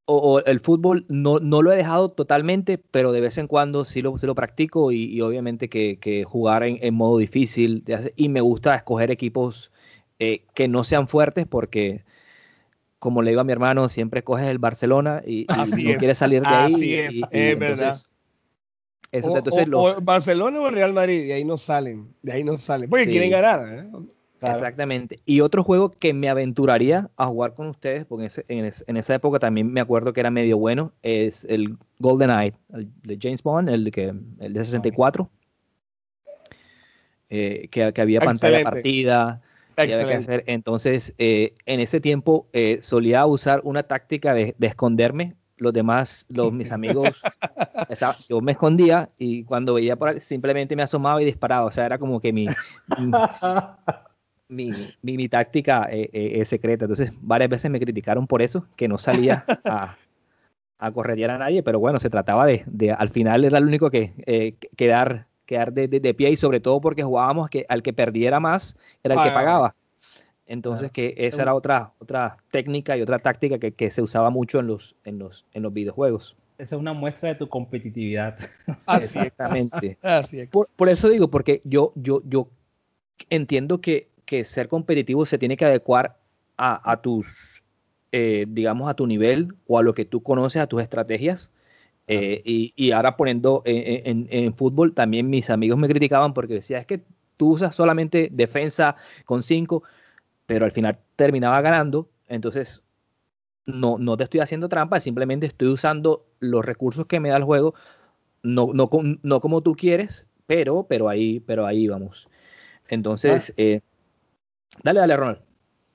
A: o, o el fútbol no, no lo he dejado totalmente, pero de vez en cuando sí lo, sí lo practico y, y obviamente que, que jugar en, en modo difícil. y me gusta escoger equipos eh, que no sean fuertes porque, como le digo a mi hermano, siempre escoges el Barcelona y, y
C: Así
A: no
C: es,
A: quieres salir de ahí.
C: así es,
A: y-
C: es verdad.
A: eso,
C: O,
A: entonces lo-
C: o Barcelona o Real Madrid, de ahí no salen, de ahí no salen, porque
A: Sí.
C: quieren ganar. ¿eh?
B: Claro.
A: Exactamente. Y otro juego que me aventuraría a jugar con ustedes, porque en, ese- en es- en esa época también me acuerdo que era medio bueno, es el GoldenEye, el de James Bond, el de, que, el de 64, eh, que, que había pantalla
C: Excelente.
A: partida, que hacer. Entonces, eh, en ese tiempo eh, solía usar una táctica de, de esconderme. Los demás, los, mis amigos, esa- yo me escondía y cuando veía por ahí, simplemente me asomaba y disparaba. O sea, era como que mi, mi- mi, mi, mi táctica eh, eh, es secreta. Entonces, varias veces me criticaron por eso, que no salía a, a corretear a nadie, pero bueno, se trataba de, de al final era el único que eh, que- quedar, quedar de, de- de pie y sobre todo porque jugábamos que al que perdiera más era el que
C: Ah,
A: pagaba. Entonces, que esa era otra, otra técnica y otra táctica que, que se usaba mucho en los, en los, en los videojuegos.
B: Esa es una muestra de tu competitividad.
C: Así es.
A: Exactamente.
C: Así es.
A: Por, por eso digo, porque yo, yo, yo entiendo que, que ser competitivo se tiene que adecuar a, a tus, eh, digamos, a tu nivel o a lo que tú conoces, a tus estrategias. Eh, y, y ahora poniendo en, en- en fútbol, también mis amigos me criticaban porque decía, es que tú usas solamente defensa con 5, pero al final terminaba ganando. Entonces, no, no te estoy haciendo trampa, simplemente estoy usando los recursos que me da el juego, no, no, no como tú quieres, pero, pero ahí, pero ahí vamos. Entonces, eh, dale, dale, Ronald.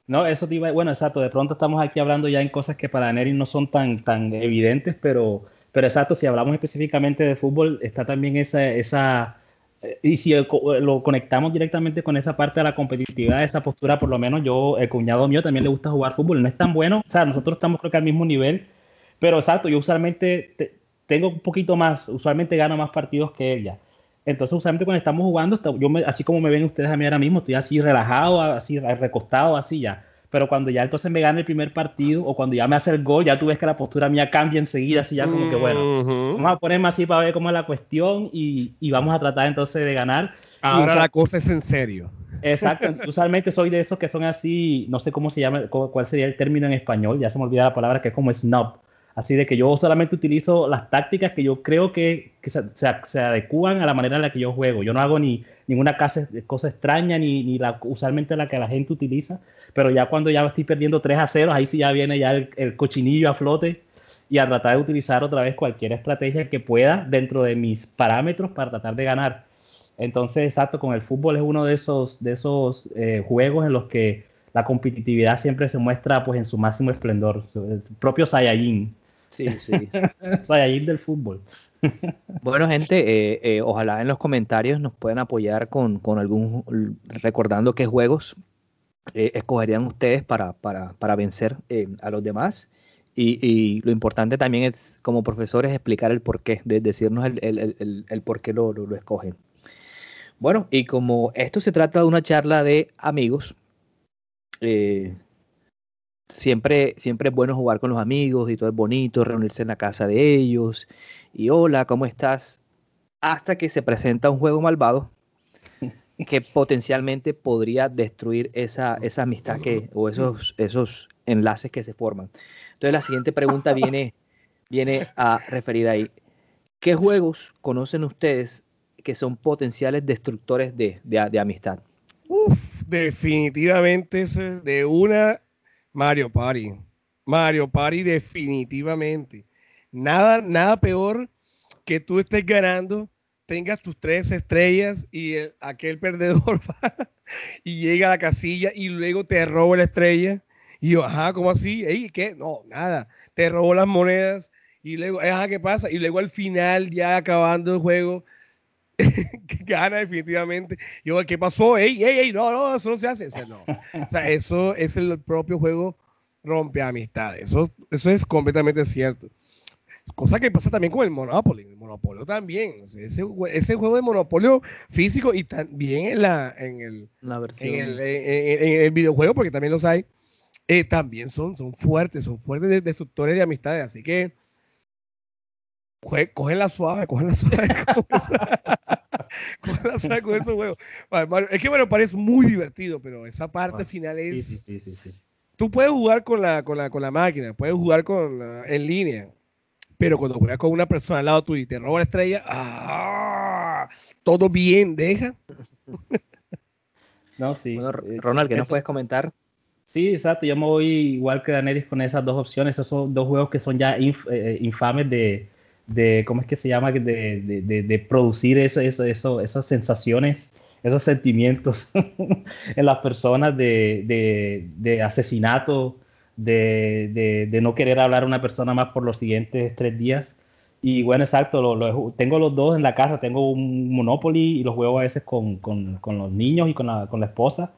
B: No, eso te iba, bueno, exacto, de pronto estamos aquí hablando ya en cosas que para Neri no son tan, tan evidentes, pero, pero exacto, si hablamos específicamente de fútbol, está también esa, esa eh, y si co- lo conectamos directamente con esa parte de la competitividad, esa postura, por lo menos yo, el cuñado mío también le gusta jugar fútbol, no es tan bueno, o sea, nosotros estamos creo que al mismo nivel, pero exacto, yo usualmente te- tengo un poquito más, usualmente gano más partidos que ella. Entonces, usualmente cuando estamos jugando, yo me- así como me ven ustedes a mí ahora mismo, estoy así relajado, así recostado, así ya. Pero cuando ya entonces me gana el primer partido o cuando ya me hace el gol, ya tú ves que la postura mía cambia enseguida, así ya como que bueno,
C: Ujú.
B: vamos a ponerme así para ver cómo es la cuestión y, y vamos a tratar entonces de ganar.
C: Ahora la cosa es en serio.
B: Exacto, usualmente soy de esos que son así, no sé cómo se llama, cu- cuál sería el término en español, ya se me olvida la palabra, que es como snob. Así de que yo solamente utilizo las tácticas que yo creo que, se, adecúan a la manera en la que yo juego. Yo no hago ni ninguna cosa extraña, ni, la, usualmente la que la gente utiliza, pero ya cuando ya estoy perdiendo 3 a 0, ahí sí ya viene ya el, cochinillo a flote y a tratar de utilizar otra vez cualquier estrategia que pueda dentro de mis parámetros para tratar de ganar. Entonces, exacto, con el fútbol es uno de esos, eh, juegos en los que la competitividad siempre se muestra pues en su máximo esplendor, el propio Saiyajin,
A: Sí, sí.
B: Saiyajin del fútbol.
A: Bueno, gente, eh, eh, ojalá en los comentarios nos puedan apoyar con, con algún, recordando qué juegos eh, escogerían ustedes para, para, para vencer eh, a los demás. Y, lo importante también es, como profesores, explicar el porqué, de decirnos el, el, el, por qué lo, lo, escogen. Bueno, y como esto se trata de una charla de amigos, eh, siempre, siempre es bueno jugar con los amigos y todo es bonito, reunirse en la casa de ellos y hola, ¿cómo estás? Hasta que se presenta un juego malvado que potencialmente podría destruir esa, esa amistad que, o esos, esos enlaces que se forman. Entonces la siguiente pregunta viene, viene a referida ahí. ¿Qué juegos conocen ustedes que son potenciales destructores de, de, amistad?
C: Uf, definitivamente de una Mario Party. Mario Party definitivamente. Nada, nada peor que tú estés ganando, tengas tus tres estrellas y aquel perdedor va y llega a la casilla y luego te roba la estrella y yo, ajá, ¿cómo así? ¿Ey, ¿Qué? No, nada. Te robó las monedas y luego, ajá, ¿qué pasa? Y luego al final, ya acabando el juego, gana definitivamente. Yo, ¿qué pasó? Ey, ey, ey, no, no, eso no se hace. O sea, no. O sea, eso es el propio juego rompe amistades. Eso, eso es completamente cierto. Cosa que pasa también con el Monopoly. El Monopolio también. ese, ese, juego de Monopolio físico y también en, la, en, el, en, el, en, el videojuego, porque también los hay eh, también son, son fuertes, son fuertes destructores de amistades. Así que cogen la suave, cogen la suave. cogen la suave con esos juegos. es que bueno, parece muy divertido, pero esa parte final es. Tú puedes jugar con la, con la, con la máquina, puedes jugar con en línea, pero cuando juegas con una persona al lado tuyo y te roba la estrella, ¡ah! todo bien, deja.
A: no, sí. Eh, Ronald, ¿qué nos puedes comentar?
B: Sí, exacto. Yo me voy igual que Daneris con esas dos opciones. Esos son dos juegos que son ya eh, eh, infames de, de, ¿cómo es que se llama? De, de, de producir eso, eso, eso, esas sensaciones, esos sentimientos en las personas de, asesinato, de, no querer hablar a una persona más por los siguientes tres días. Y bueno, exacto, lo, tengo los dos en la casa. Tengo un Monopoly y los juego a veces con, con, con los niños y con la, con la esposa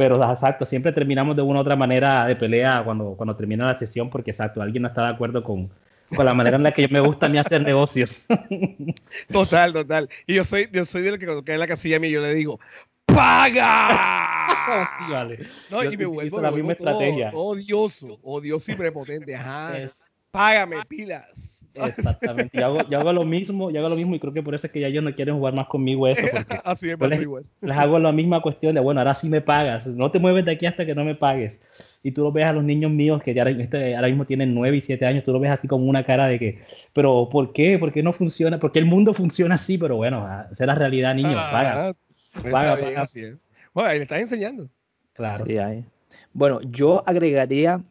B: pero exacto, siempre terminamos de una u otra manera de pelea cuando, cuando termina la sesión, porque exacto, alguien no está de acuerdo con, con la manera en la que me gusta a mí hacer negocios.
C: Total, total. Y yo soy, yo soy de lo que cuando cae en la casilla a mí yo le digo, ¡Paga! sí, vale. No, y me vuelvo, la misma estrategia. odioso, odioso y prepotente. Ajá. Págame, pilas.
B: Exactamente. Yo hago, yo hago, lo mismo, yo hago lo mismo y creo que por eso es que ya ellos no quieren jugar más conmigo eso. Así me les, les, hago la misma cuestión de, bueno, ahora sí me pagas. No te mueves de aquí hasta que no me pagues. Y tú lo ves a los niños míos que ya este, ahora mismo tienen 9 y 7 años, tú lo ves así como una cara de que, pero ¿por qué? ¿Por qué no funciona? Porque el mundo funciona así, pero bueno, esa es la realidad, niños. Ah,
C: paga. paga, Así es. Bueno, ahí le estás enseñando.
A: Claro. Sí, ahí. Bueno, yo agregaría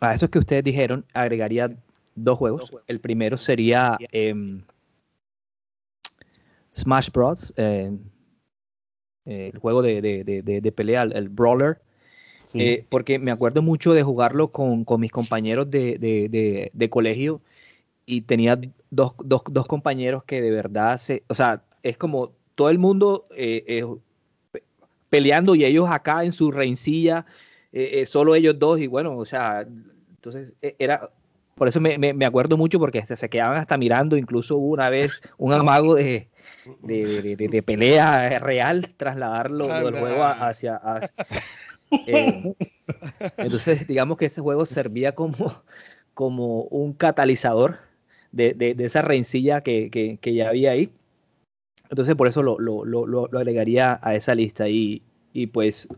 A: a eso que ustedes dijeron, agregaría dos juegos. El primero sería em, Smash Bros. Em, el juego de, de, pelea, el Brawler. Eh, porque me acuerdo mucho de jugarlo con, mis compañeros de, colegio y tenía dos, dos, dos, compañeros que de verdad se, o sea, es como todo el mundo eh, eh, peleando y ellos acá en su reincilla, solo ellos dos y bueno, o sea, entonces era por eso me, me, acuerdo mucho porque se quedaban hasta mirando, incluso una vez un amago de, de, de, pelea real, trasladarlo del juego hacia... Eh, entonces, digamos que ese juego servía como, como un catalizador de, esa rencilla que, que, ya había ahí. Entonces, por eso lo, lo, lo, lo agregaría a esa lista. Y, y, pues,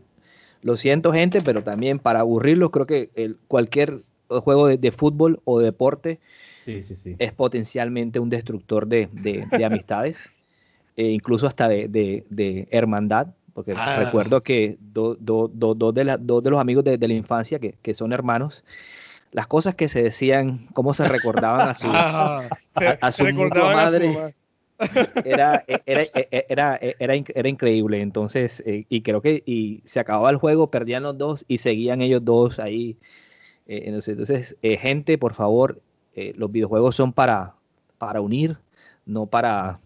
A: lo siento, gente, pero también para aburrirlos, creo que el, cualquier juego de, fútbol o deporte es potencialmente un destructor de, amistades, e incluso hasta de, hermandad, porque ah. recuerdo que dos de, de los amigos de, la infancia, que, son hermanos, las cosas que se decían, cómo se recordaban a su, ah, a, su madre. Era, era, era, era, increíble. Entonces, eh, y creo que y se acababa el juego, perdían los dos y seguían ellos dos ahí eh, entonces, eh, gente, por favor, los videojuegos son para, para unir, no para,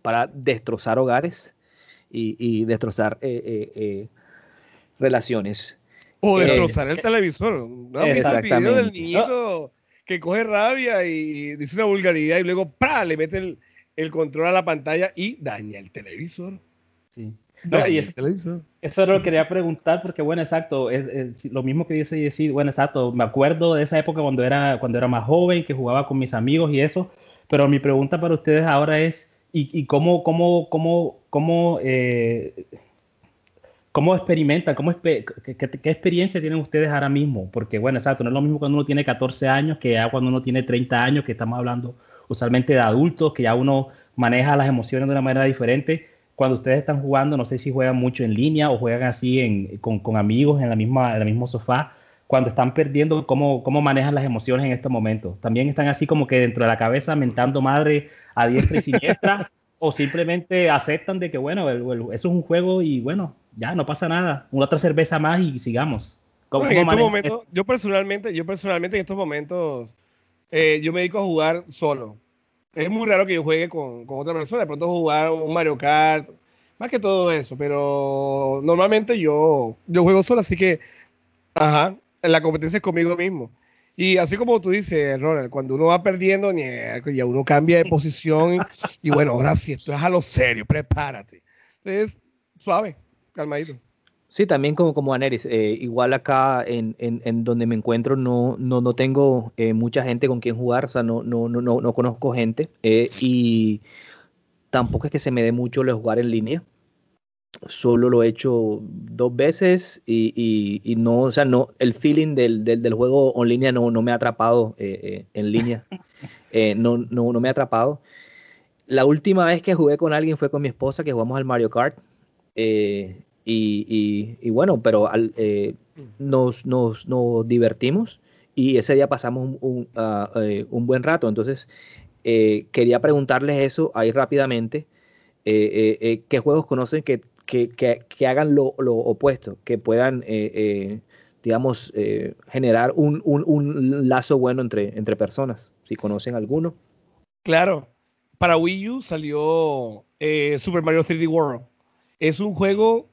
A: para destrozar hogares y, destrozar relaciones.
C: O
A: Eh,
C: destrozar el televisor. ¿No video del niñito que coge rabia y dice una vulgaridad y luego ¡pra! le mete el, el control a la pantalla y daña el televisor?
B: Sí. No, y
C: el
B: es-
C: televisor.
B: Eso lo quería preguntar porque, bueno, exacto, es, es lo mismo que dice decir, bueno, exacto, me acuerdo de esa época cuando era, cuando era más joven, que jugaba con mis amigos y eso, pero mi pregunta para ustedes ahora es, ¿y, cómo, cómo, cómo, cómo, eh, cómo experimentan, cómo qué experiencia tienen ustedes ahora mismo? Porque, bueno, exacto, no es lo mismo cuando uno tiene 14 años que ya cuando uno tiene 30 años, que estamos hablando usualmente de adultos, que ya uno maneja las emociones de una manera diferente cuando ustedes están jugando, no sé si juegan mucho en línea o juegan así en, con, con amigos en la misma, en el mismo sofá, cuando están perdiendo, ¿cómo, ¿cómo manejan las emociones en estos momentos? ¿También están así como que dentro de la cabeza mentando madre a diestra y siniestra? ¿O simplemente aceptan de que, bueno, el- el- eso es un juego y bueno, ya no pasa nada, una otra cerveza más y sigamos? ¿Cómo-
C: No, en
B: cómo
C: estos momentos, yo personalmente, yo personalmente en estos momentos, eh, yo me dedico a jugar solo. Es muy raro que yo juegue con, con otra persona, de pronto jugar un Mario Kart, más que todo eso, pero normalmente yo, yo juego solo, así que, ajá, la competencia es conmigo mismo. Y así como tú dices, Ronald, cuando uno va perdiendo, ya uno cambia de posición y, bueno, ahora sí, esto es a lo serio, prepárate. Entonces, suave, calmadito.
A: Sí, también como, como Aneris, eh, igual acá en, en, en donde me encuentro no, no, no tengo eh, mucha gente con quien jugar, o sea, no, no, no, no, no conozco gente eh, y tampoco es que se me dé mucho de jugar en línea. Solo lo he hecho dos veces y, y, y no, o sea, no, el feeling del, del, del juego en línea no, no me ha atrapado eh, eh, en línea, eh, no, no, no me ha atrapado. La última vez que jugué con alguien fue con mi esposa, que jugamos al Mario Kart. y, y- y bueno, pero al- nos, nos- nos divertimos y ese día pasamos un, un, ah, un buen rato. Entonces, eh, quería preguntarles eso ahí rápidamente. eh, eh, eh, ¿Qué juegos conocen que, que- que- hagan lo, lo opuesto? Que puedan, eh, eh, digamos, eh, generar un, un- un lazo bueno entre, entre personas. Si conocen alguno.
C: Claro, para Wii U salió eh, Super Mario 3D World. Es un juego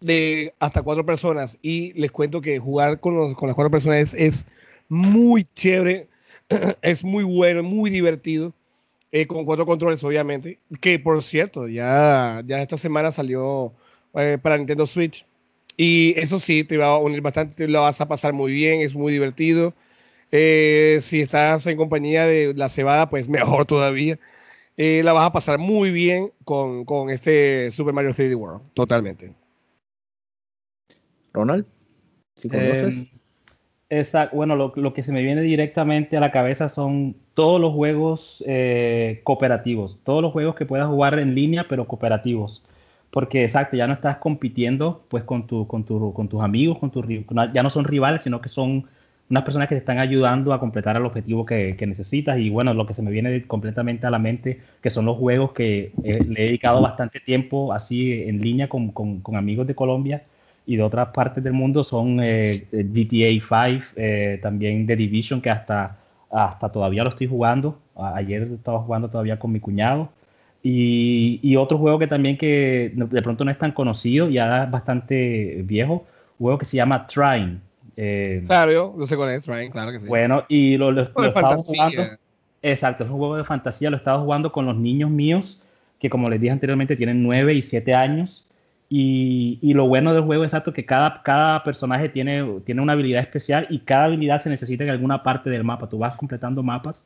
C: de hasta cuatro personas y les cuento que jugar con, los- con las cuatro personas es, es muy chévere, es muy bueno, muy divertido, eh, con cuatro controles obviamente, que por cierto, ya, ya esta semana salió eh, para Nintendo Switch y eso sí, te va a unir bastante, te lo vas a pasar muy bien, es muy divertido. Eh, si estás en compañía de la cebada, pues mejor todavía. Eh, la vas a pasar muy bien con, con este Super Mario 3D World, totalmente.
A: Ronald, si conoces.
B: Esa- bueno, lo, lo que se me viene directamente a la cabeza son todos los juegos eh, cooperativos, todos los juegos que puedas jugar en línea, pero cooperativos. Porque, exacto, ya no estás compitiendo pues con, tu, con, tu- con tus amigos, con tus, ya no son rivales, sino que son unas personas que te están ayudando a completar el objetivo que, necesitas. Y bueno, lo que se me viene completamente a la mente, que son los juegos que le he dedicado bastante tiempo así en línea con, con- con amigos de Colombia y de otras partes del mundo, son eh, GTA 5, eh, también The Division, que hasta, hasta todavía lo estoy jugando. Ayer estaba jugando todavía con mi cuñado. Y, y otro juego que también que de pronto no es tan conocido, ya es bastante viejo, un juego que se llama Trine. Eh,
C: Claro, yo, yo sé cuál es, Ryan, claro que sí.
B: bueno, y lo, lo, lo estaba jugando. Exacto, es un juego de fantasía, lo estaba jugando con los niños míos, que como les dije anteriormente, tienen 9 y 7 años. Y, y lo bueno del juego, exacto, que cada, cada personaje tiene, tiene una habilidad especial y cada habilidad se necesita en alguna parte del mapa. Tú vas completando mapas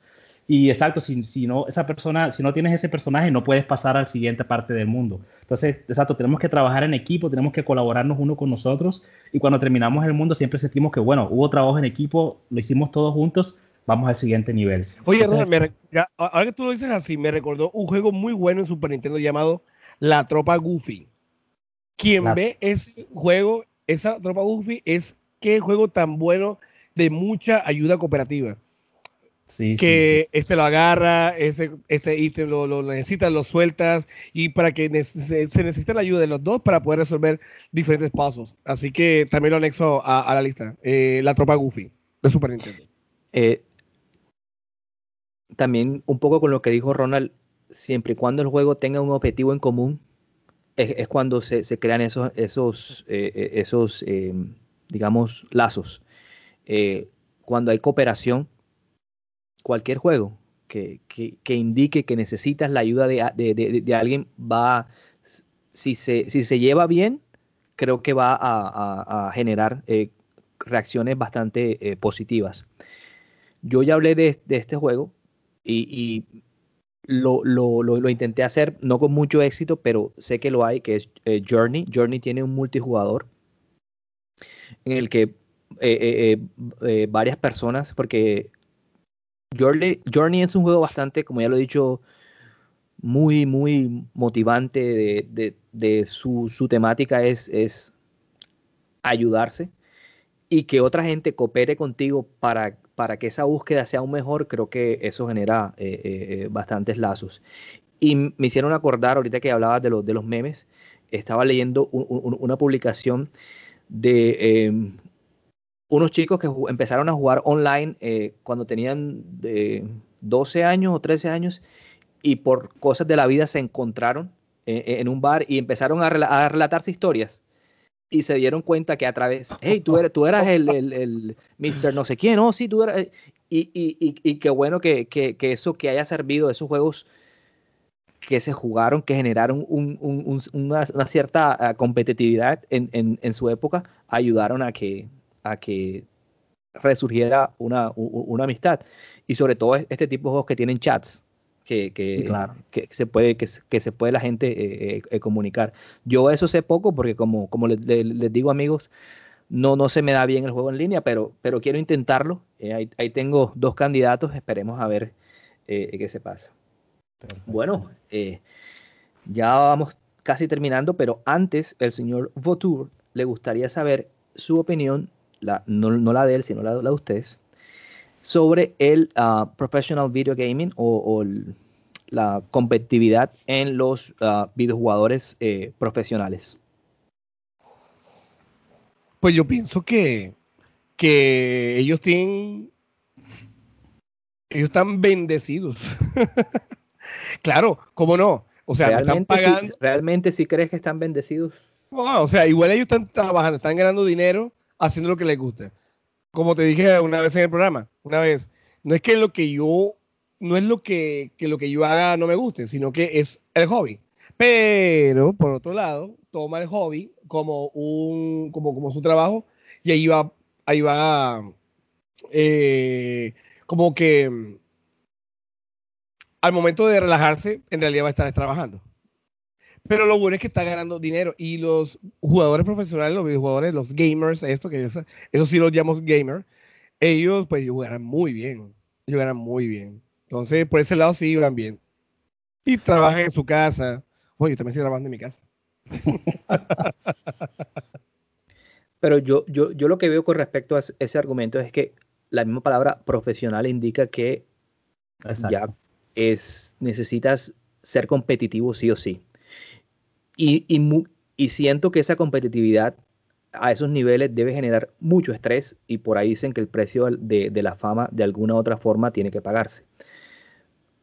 B: y exacto, si, si no esa persona, si no tienes ese personaje, no puedes pasar a la siguiente parte del mundo. Entonces, exacto, tenemos que trabajar en equipo, tenemos que colaborarnos uno con nosotros y cuando terminamos el mundo siempre sentimos que, bueno, hubo trabajo en equipo, lo hicimos todos juntos, vamos al siguiente nivel.
C: Oye,
B: Entonces,
C: me ahora que tú lo dices así, me recordó un juego muy bueno en Super Nintendo llamado La Tropa Goofy. Quien ve ese juego, esa Tropa Goofy, es qué juego tan bueno de mucha ayuda cooperativa.
B: sí,
C: que
B: sí.
C: este lo agarra, este, este ítem lo, lo necesitas, lo sueltas, y para que se, se necesita la ayuda de los dos para poder resolver diferentes pasos. Así que también lo anexo a, a la lista. Eh, la tropa Goofy de Super Nintendo.
A: Eh, también un poco con lo que dijo Ronald, siempre y cuando el juego tenga un objetivo en común, es, cuando se, se crean esos, esos, eh, eh, esos, eh, digamos, lazos. Cuando hay cooperación, cualquier juego que, indique que necesitas la ayuda de, alguien va, si se, si se lleva bien, creo que va a, generar eh, reacciones bastante positivas. Yo ya hablé de, este juego y, lo, lo, intenté hacer, no con mucho éxito, pero sé que lo hay, que es Journey. Journey tiene un multijugador en el que eh, eh, eh, varias personas, porque Journey, Journey, es un juego bastante, como ya lo he dicho, muy, muy motivante de, su, su, temática es, es ayudarse y que otra gente coopere contigo para, para que esa búsqueda sea aún mejor, creo que eso genera bastantes lazos. Y me hicieron acordar, ahorita que hablabas de, los de los memes, estaba leyendo una publicación de em, unos chicos que empezaron a jugar online eh, cuando tenían 12 años o 13 años y por cosas de la vida se encontraron eh, eh, en un bar y empezaron a, relatarse historias y se dieron cuenta que a través, hey, tú eras, tú eras el, el, el Mr. no sé quién, no, sí, tú eras, y, y, y, qué bueno que, que, que, eso que haya servido, esos juegos que se jugaron, que generaron una, cierta ah, competitividad en, su época, ayudaron a que, a que resurgiera una, amistad. Y sobre todo este tipo de juegos que tienen chats, que, que, se puede que, se puede la gente eh, eh, eh, comunicar. Yo eso sé poco porque como, como les, digo amigos, no, no se me da bien el juego en línea, pero, pero quiero intentarlo. ahí, ahí, tengo dos candidatos, esperemos a ver qué se pasa. Bueno, eh, ya vamos casi terminando, pero antes el señor Vautour le gustaría saber su opinión, la, no, la de él, sino la, de ustedes, sobre el ah, professional video gaming o, la competitividad en los uh, videojugadores eh, profesionales.
C: Pues yo pienso que, que ellos tienen, ellos están bendecidos. Claro, ¿cómo no? O sea, están pagando.
A: ¿Realmente sí crees que están bendecidos?
C: No, o sea, igual ellos están trabajando, están ganando dinero haciendo lo que les gusta. Como te dije una vez en el programa, una vez, no es que lo que yo, no es lo que, lo que yo haga no me guste, sino que es el hobby. Pero, por otro lado, toma el hobby como un, como, como su trabajo y ahí va, ahí va, eh, como que al momento de relajarse, en realidad va a estar trabajando. Pero lo bueno es que está ganando dinero y los jugadores profesionales, los videojugadores, los gamers, esto que eso, eso sí los llamamos gamer, ellos pues ellos ganan muy bien, ellos ganan muy bien. Entonces, por ese lado sí van bien. Y trabajan en su casa. Oye, yo también estoy trabajando en mi casa.
A: Pero yo, yo, yo lo que veo con respecto a ese argumento es que la misma palabra profesional indica que ya es, necesitas ser competitivo sí o sí. Y, y, siento que esa competitividad a esos niveles debe generar mucho estrés y por ahí dicen que el precio de, la fama de alguna u otra forma tiene que pagarse.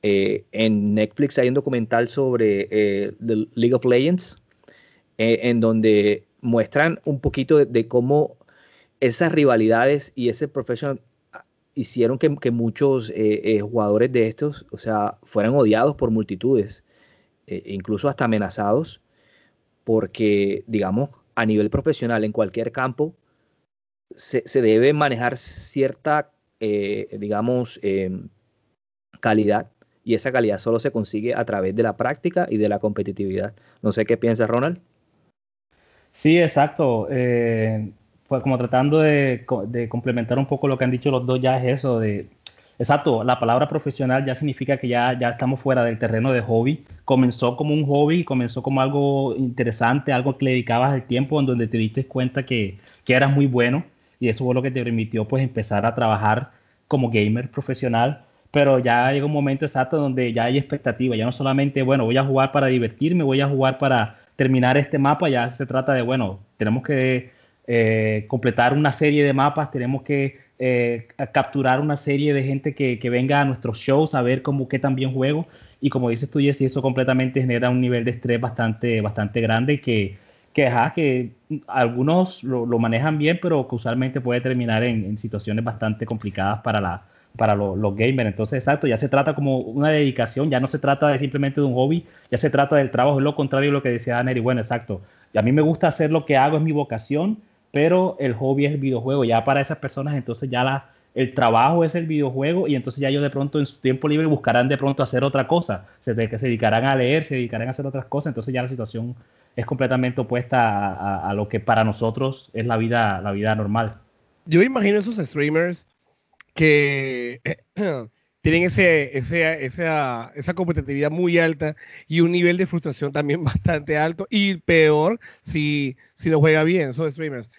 A: Eh, en Netflix hay un documental sobre eh, The League of Legends eh, en donde muestran un poquito de, de, cómo esas rivalidades y ese professional hicieron que, muchos eh, eh, jugadores de estos, o sea, fueran odiados por multitudes, incluso hasta amenazados, porque, digamos, a nivel profesional, en cualquier campo, se, debe manejar cierta, digamos, em, calidad, y esa calidad solo se consigue a través de la práctica y de la competitividad. No sé qué piensas, Ronald.
B: Sí, exacto pues como tratando de, complementar un poco lo que han dicho los dos, ya es eso de, exacto, la palabra profesional ya significa que ya, ya estamos fuera del terreno de hobby. Comenzó como un hobby, comenzó como algo interesante, algo que le dedicabas el tiempo, en donde te diste cuenta que, que eras muy bueno y eso fue lo que te permitió pues empezar a trabajar como gamer profesional. Pero ya llega un momento exacto donde ya hay expectativa, ya no solamente, bueno, voy a jugar para divertirme, voy a jugar para terminar este mapa, ya se trata de, bueno, tenemos que eh, completar una serie de mapas, tenemos que eh, capturar una serie de gente que, venga a nuestros shows a ver cómo qué tan bien juego. Y como dices tú, Jesse, eso completamente genera un nivel de estrés bastante, bastante grande que que, que algunos lo, lo, manejan bien, pero que usualmente puede terminar en, situaciones bastante complicadas para, la, para los gamers. Entonces, exacto, ya se trata como una dedicación, ya no se trata de simplemente de un hobby, ya se trata del trabajo, es lo contrario de lo que decía Neri. Bueno, exacto. Y a mí me gusta hacer lo que hago, es mi vocación, pero el hobby es el videojuego. Ya para esas personas, entonces ya el trabajo es el videojuego y entonces ya ellos de pronto en su tiempo libre buscarán de pronto hacer otra cosa, se, dedicarán a leer, se dedicarán a hacer otras cosas, entonces ya la situación es completamente opuesta a, a, lo que para nosotros es la vida, la vida normal.
C: Yo imagino esos streamers que tienen ese, ese, esa, esa competitividad muy alta y un nivel de frustración también bastante alto y peor si, si no juega bien esos streamers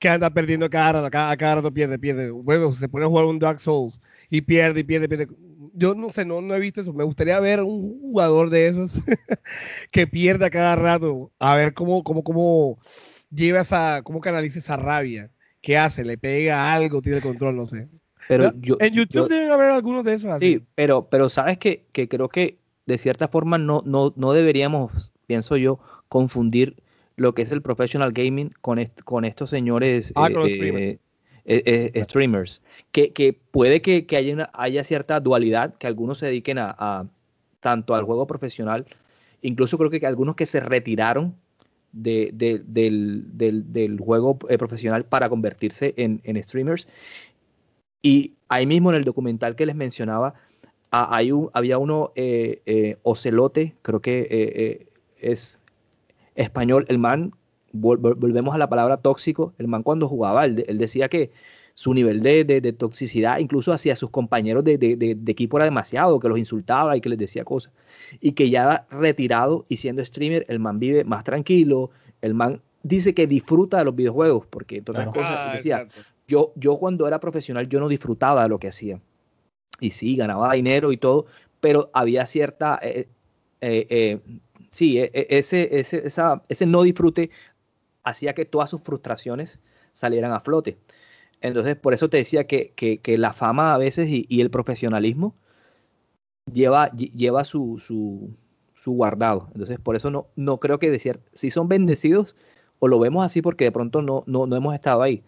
C: que anda perdiendo cada rato, cada, cada rato pierde, pierde. Bueno, se pone a jugar un Dark Souls y pierde, pierde, pierde. Yo no sé, no, no he visto eso. Me gustaría ver un jugador de esos que pierda cada rato. A ver cómo, cómo, cómo lleva esa, cómo canaliza esa rabia. ¿Qué hace? ¿Le pega algo? ¿Tiene control? No sé.
A: Pero yo,
C: en YouTube
A: yo,
C: deben haber algunos de esos así.
A: Sí, pero, pero sabes que, que creo que de cierta forma no, no, no deberíamos, pienso yo, confundir lo que es el professional gaming con, est con estos señores
C: ah,
A: eh,
C: con
A: eh, eh, streamers. Que, que puede que, que haya, una, haya, cierta dualidad, que algunos se dediquen a, a, tanto al juego profesional, incluso creo que, algunos que se retiraron de, de, del, del, del, juego profesional para convertirse en, en, streamers. Y ahí mismo en el documental que les mencionaba, hay un, había uno, Ocelote, creo que es español, el man, vol volvemos a la palabra tóxico, el man cuando jugaba, él, él decía que su nivel de, de, de, toxicidad, incluso hacia sus compañeros de, de, equipo, era demasiado, que los insultaba y que les decía cosas. Y que ya retirado y siendo streamer, el man vive más tranquilo, el man dice que disfruta de los videojuegos, porque entre otras claro. cosas, ah, decía, yo, yo cuando era profesional, yo no disfrutaba de lo que hacía. Y sí, ganaba dinero y todo, pero había cierta eh, eh, eh, sí, e, e, ese, ese, esa, ese no disfrute hacía que todas sus frustraciones salieran a flote. Entonces, por eso te decía que, que, que la fama a veces y, y, el profesionalismo lleva, lleva su, su, su, guardado. Entonces, por eso no, no creo que decir, si son bendecidos, o lo vemos así porque de pronto no, no, no hemos estado ahí.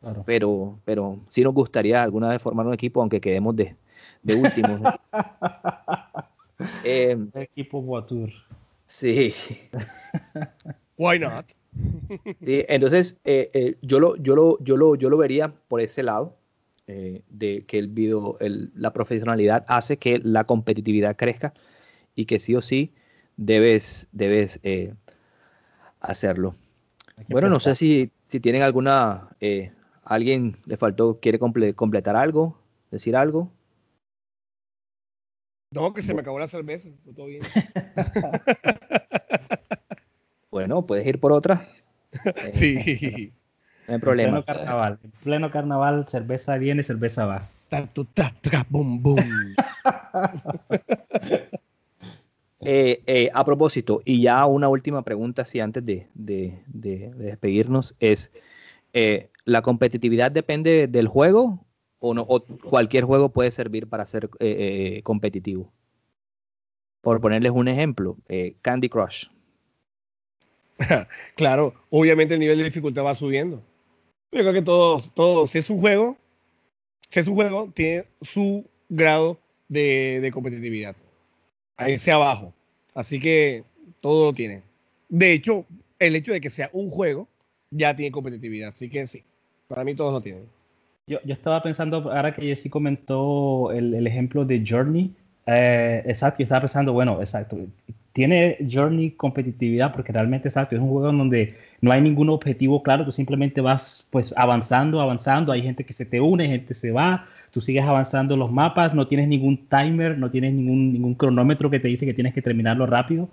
A: Claro. Pero, pero sí nos gustaría alguna vez formar un equipo, aunque quedemos de, de últimos.
B: eh, equipo Voiture.
A: Sí.
C: Why not?
A: sí, entonces, eh, eh, yo, lo, yo, lo, yo, lo, yo lo vería por ese lado, eh, de que el video, el, la profesionalidad hace que la competitividad crezca y que sí o sí debes, debes eh, hacerlo. Bueno, no sé si, si tienen alguna, alguien le faltó, quiere comple completar algo, decir algo.
C: No, que se me acabó la cerveza. Todo bien.
A: bueno, puedes ir por otra.
C: sí.
A: No hay problema.
B: En pleno carnaval. En pleno carnaval, cerveza viene, cerveza va.
C: Ta, tu, ta, ta, boom, boom.
A: eh, eh, a propósito, y ya una última pregunta, si antes de, de, de, de despedirnos, es, eh, ¿la competitividad depende del juego o, no, o cualquier juego puede servir para ser eh, eh, competitivo. Por ponerles un ejemplo, eh, Candy Crush.
C: claro, obviamente el nivel de dificultad va subiendo. Yo creo que todos, todos, si es un juego, si es un juego, tiene su grado de, competitividad. Ahí sea abajo. Así que todo lo tiene. De hecho, el hecho de que sea un juego ya tiene competitividad. Así que sí, para mí todos lo tienen.
B: Yo, yo, estaba pensando, ahora que Jessy comentó el, el, ejemplo de Journey, eh, exacto, yo estaba pensando, bueno, exacto, tiene Journey competitividad porque realmente, exacto, es un juego en donde no hay ningún objetivo claro, tú simplemente vas pues avanzando, avanzando, hay gente que se te une, gente se va, tú sigues avanzando los mapas, no tienes ningún timer, no tienes ningún, ningún cronómetro que te dice que tienes que terminarlo rápido.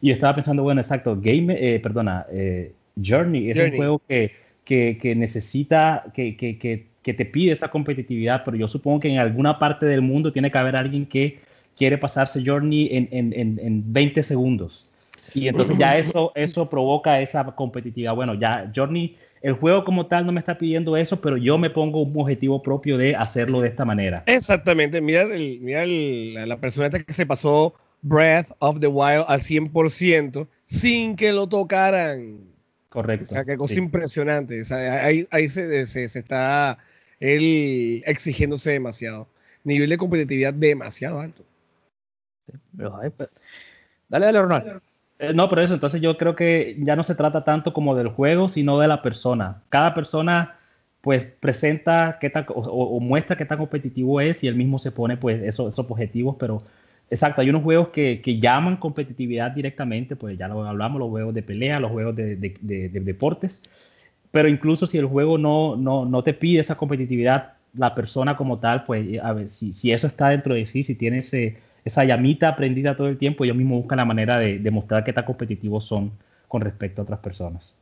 B: Y yo estaba pensando, bueno, exacto, Game, eh, perdona, eh, Journey es Journey. un juego que, que, que necesita, que, que, que que te pide esa competitividad, pero yo supongo que en alguna parte del mundo tiene que haber alguien que quiere pasarse Journey en, en, en, en 20 segundos. Y entonces ya eso, eso provoca esa competitividad. Bueno, ya Journey, el juego como tal no me está pidiendo eso, pero yo me pongo un objetivo propio de hacerlo de esta manera.
C: Exactamente. Mira, el, mira el, la persona que se pasó Breath of the Wild al 100% sin que lo tocaran.
B: Correcto.
C: O sea, qué cosa
B: sí.
C: impresionante. O sea, ahí, ahí se, se- se está él exigiéndose demasiado. Nivel de competitividad demasiado alto.
A: Pero, pues, Dale, dale, Ronald.
B: Eh, No, pero eso, entonces yo creo que ya no se trata tanto como del juego, sino de la persona. Cada persona pues presenta qué tan, o, o muestra qué tan competitivo es y él mismo se pone pues esos, esos objetivos, pero exacto, hay unos juegos que, que llaman competitividad directamente, pues ya lo hablamos, los juegos de pelea, los juegos de, de- de- de deportes, pero incluso si el juego no, no, no te pide esa competitividad, la persona como tal, pues a ver, si, si eso está dentro de sí, si tiene ese, esa llamita prendida todo el tiempo, ellos mismos buscan la manera de demostrar qué tan competitivos son con respecto a otras personas.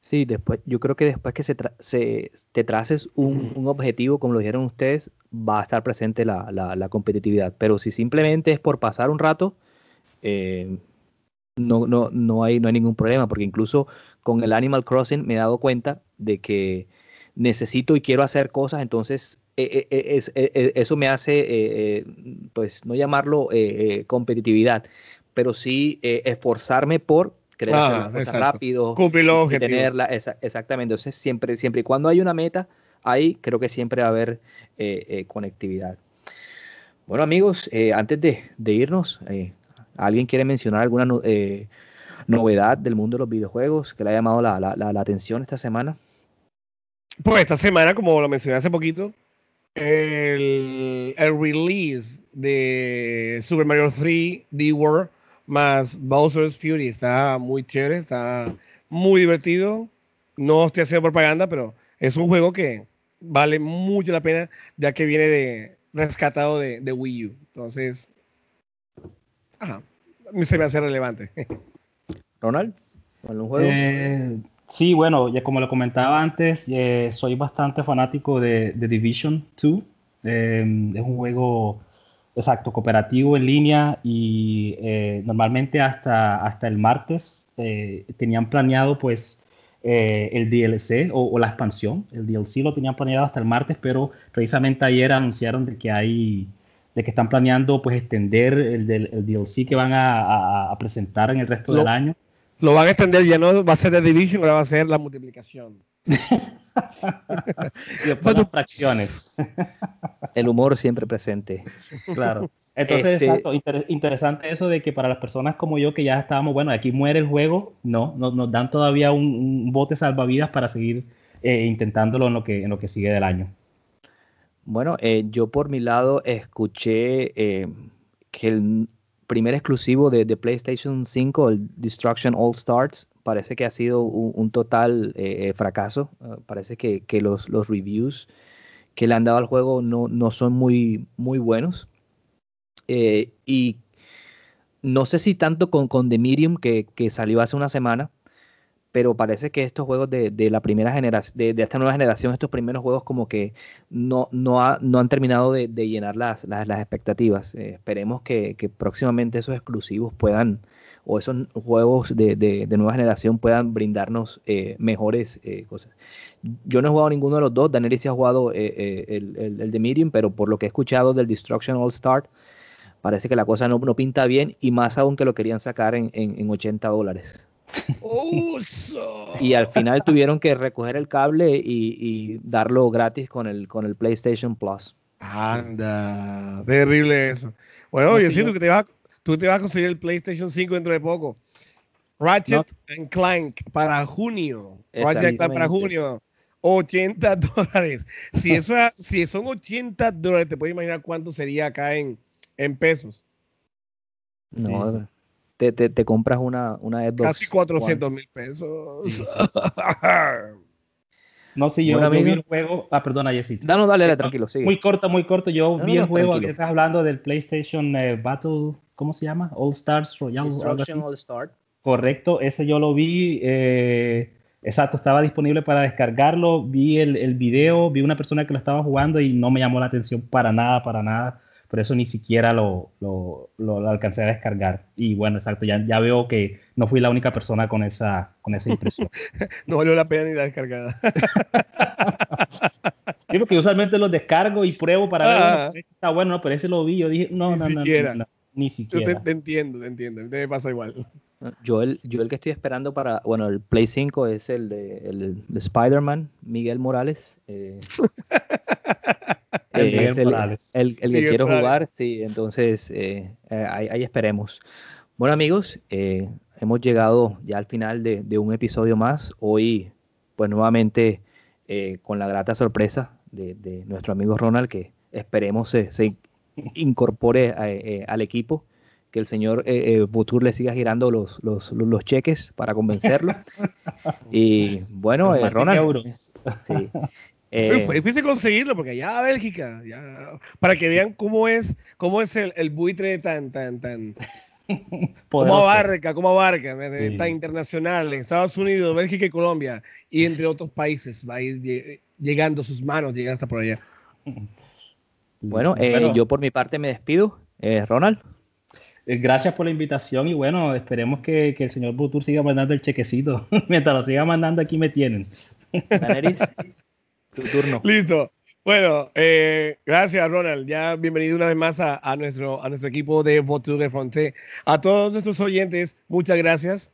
A: Sí, después, yo creo que después que se, tra- se- te traces un, un objetivo, como lo dijeron ustedes, va a estar presente la, la- la competitividad. Pero si simplemente es por pasar un rato, eh, no, no, no, hay, no hay ningún problema, porque incluso con el Animal Crossing me he dado cuenta de que necesito y quiero hacer cosas, entonces eh, eh, eh, eso me hace, pues, no llamarlo competitividad, pero sí esforzarme por querer hacer
C: Ah,
A: las cosas
C: exacto.
A: rápido,
C: Cumplir los objetivos.
A: tenerla, esa- exactamente. Entonces, siempre, siempre y cuando hay una meta, ahí creo que siempre va a haber conectividad. Bueno, amigos, eh, antes de, de irnos, eh, ¿alguien quiere mencionar alguna eh, novedad del mundo de los videojuegos que le haya llamado la, atención esta semana?
C: Pues esta semana, como lo mencioné hace poquito, el, el release de Super Mario 3 D World más Bowser's Fury está muy chévere, está muy divertido. No estoy haciendo propaganda, pero es un juego que vale mucho la pena ya que viene de rescatado de Wii U. Entonces, ajá, se me hace relevante.
A: Ronald, ¿algún juego?
B: Eh, sí, bueno, ya como lo comentaba antes, eh, soy bastante fanático de, de Division 2. Eh, es un juego, exacto, cooperativo en línea y eh, normalmente hasta, hasta el martes eh, tenían planeado pues eh, el DLC o, o la expansión. El DLC lo tenían planeado hasta el martes, pero precisamente ayer anunciaron de que hay de que están planeando pues extender el, del- el DLC que van a, a- a presentar en el resto
C: Lo-
B: del año.
C: Lo van a extender, ya no va a ser de Division, ahora va a ser la multiplicación.
B: Y después las fracciones.
A: El humor siempre presente.
B: Claro. Entonces,
A: Este-
B: exacto, inter- interesante eso de que para las personas como yo que ya estábamos, bueno, aquí muere el juego, no, no- nos dan todavía un, un bote salvavidas para seguir eh, intentándolo en lo que en lo que sigue del año.
A: Bueno, eh, yo por mi lado escuché eh, que el primer exclusivo de, PlayStation 5, el Destruction All Stars, parece que ha sido un, total eh, eh, fracaso. Uh, parece que, los reviews que le han dado al juego no, no son muy, muy buenos. Eh, y no sé si tanto con, con The Medium, que, que salió hace una semana, pero parece que estos juegos de, la primera generación, de, esta nueva generación, estos primeros juegos como que no, no, ha- no han terminado de, llenar las, expectativas. Eh, esperemos que, próximamente esos exclusivos puedan, o esos juegos de, nueva generación puedan brindarnos eh, mejores eh, cosas. Yo no he jugado ninguno de los dos, Daniel sí ha jugado eh, el, el, el de Medium, pero por lo que he escuchado del Destruction All Star, parece que la cosa no, no pinta bien y más aún que lo querían sacar en, en, en 80 dólares.
C: ¡Uso!
A: Y al final tuvieron que recoger el cable y, y darlo gratis con el, con el PlayStation Plus.
C: Anda, terrible eso. Bueno,
B: No,
C: oye,
B: sí,
C: tú, que te vas, tú te vas a conseguir el PlayStation 5 dentro de poco. Ratchet and Clank para junio. Ratchet and Clank para junio. 80 dólares. Si, eso era- si son 80 dólares, te puedes imaginar cuánto sería acá en, en pesos.
A: No,
B: Sí, sí.
A: Te, te, te compras una, una Xbox
C: Casi 400 mil pesos.
B: Sí, No, sí, yo,
A: Bueno,
B: yo vi el juego. Ah, perdona, Jessy.
A: One. No, no, dale, dale, tranquilo, sigue.
B: Muy corto, muy corto. Yo
A: No,
B: vi
A: no, no,
B: el juego
A: tranquilo.
B: que estás hablando del PlayStation eh, Battle, ¿cómo se llama? All Stars.
A: Destruction All Star.
B: Correcto, ese yo lo vi. eh, exacto, estaba disponible para descargarlo. Vi el, el video, vi una persona que lo estaba jugando y no me llamó la atención para nada, para nada. Por eso ni siquiera lo, lo, lo- lo alcancé a descargar. Y bueno, exacto, ya, ya veo que no fui la única persona con esa, con esa impresión.
C: No valió la pena ni la descargada.
B: Sí, porque usualmente los descargo y pruebo para ver,
C: Ah.
B: ese está bueno, no, pero ese lo vi, yo dije, no,
C: Ni
B: no,
C: siquiera.
B: no, ni
C: Yo te,
B: siquiera.
C: te entiendo, te entiendo. A mí me pasa igual.
A: Yo el, yo el que estoy esperando para, bueno, el Play 5 es el de, el, de Spider-Man, Miguel Morales. Eh,
B: El
A: eh, es el, el- el que
C: Miguel
A: quiero
C: Morales.
A: jugar, sí, entonces eh, eh, ahí, ahí esperemos. Bueno amigos, eh, hemos llegado ya al final de, de un episodio más. Hoy, pues nuevamente eh, con la grata sorpresa de, de nuestro amigo Ronald, que esperemos se, se incorpore a- eh, al equipo, que el señor eh, eh, Butur le siga girando los, los, los- los cheques para convencerlo. y bueno, eh, Ronald,
B: euros.
A: sí.
C: Fue-
A: Eh,
C: Fue difícil conseguirlo porque allá a Bélgica, ya, para que vean cómo es, cómo es el, el buitre tan, tan, tan, cómo abarca, cómo abarca,
B: Sí.
C: tan internacional en Estados Unidos, Bélgica y Colombia y entre otros países va a ir lle- llegando sus manos, llegan hasta por allá.
A: Bueno, eh, yo por mi parte me despido. Eh, Ronald,
B: Eh, Gracias por la invitación y bueno, esperemos que, que el señor Butur siga mandando el chequecito. Mientras lo siga mandando, aquí me tienen.
A: Tu turno.
C: Listo. Bueno, eh, gracias Ronald. Ya bienvenido una vez más a, a nuestro, a nuestro equipo de Voture de Fronte. A todos nuestros oyentes, muchas gracias.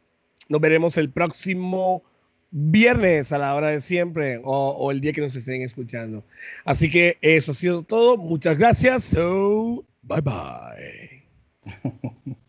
C: Nos veremos el próximo viernes a la hora de siempre o, o el día que nos estén escuchando. Así que eso ha sido todo. Muchas gracias. So, bye bye.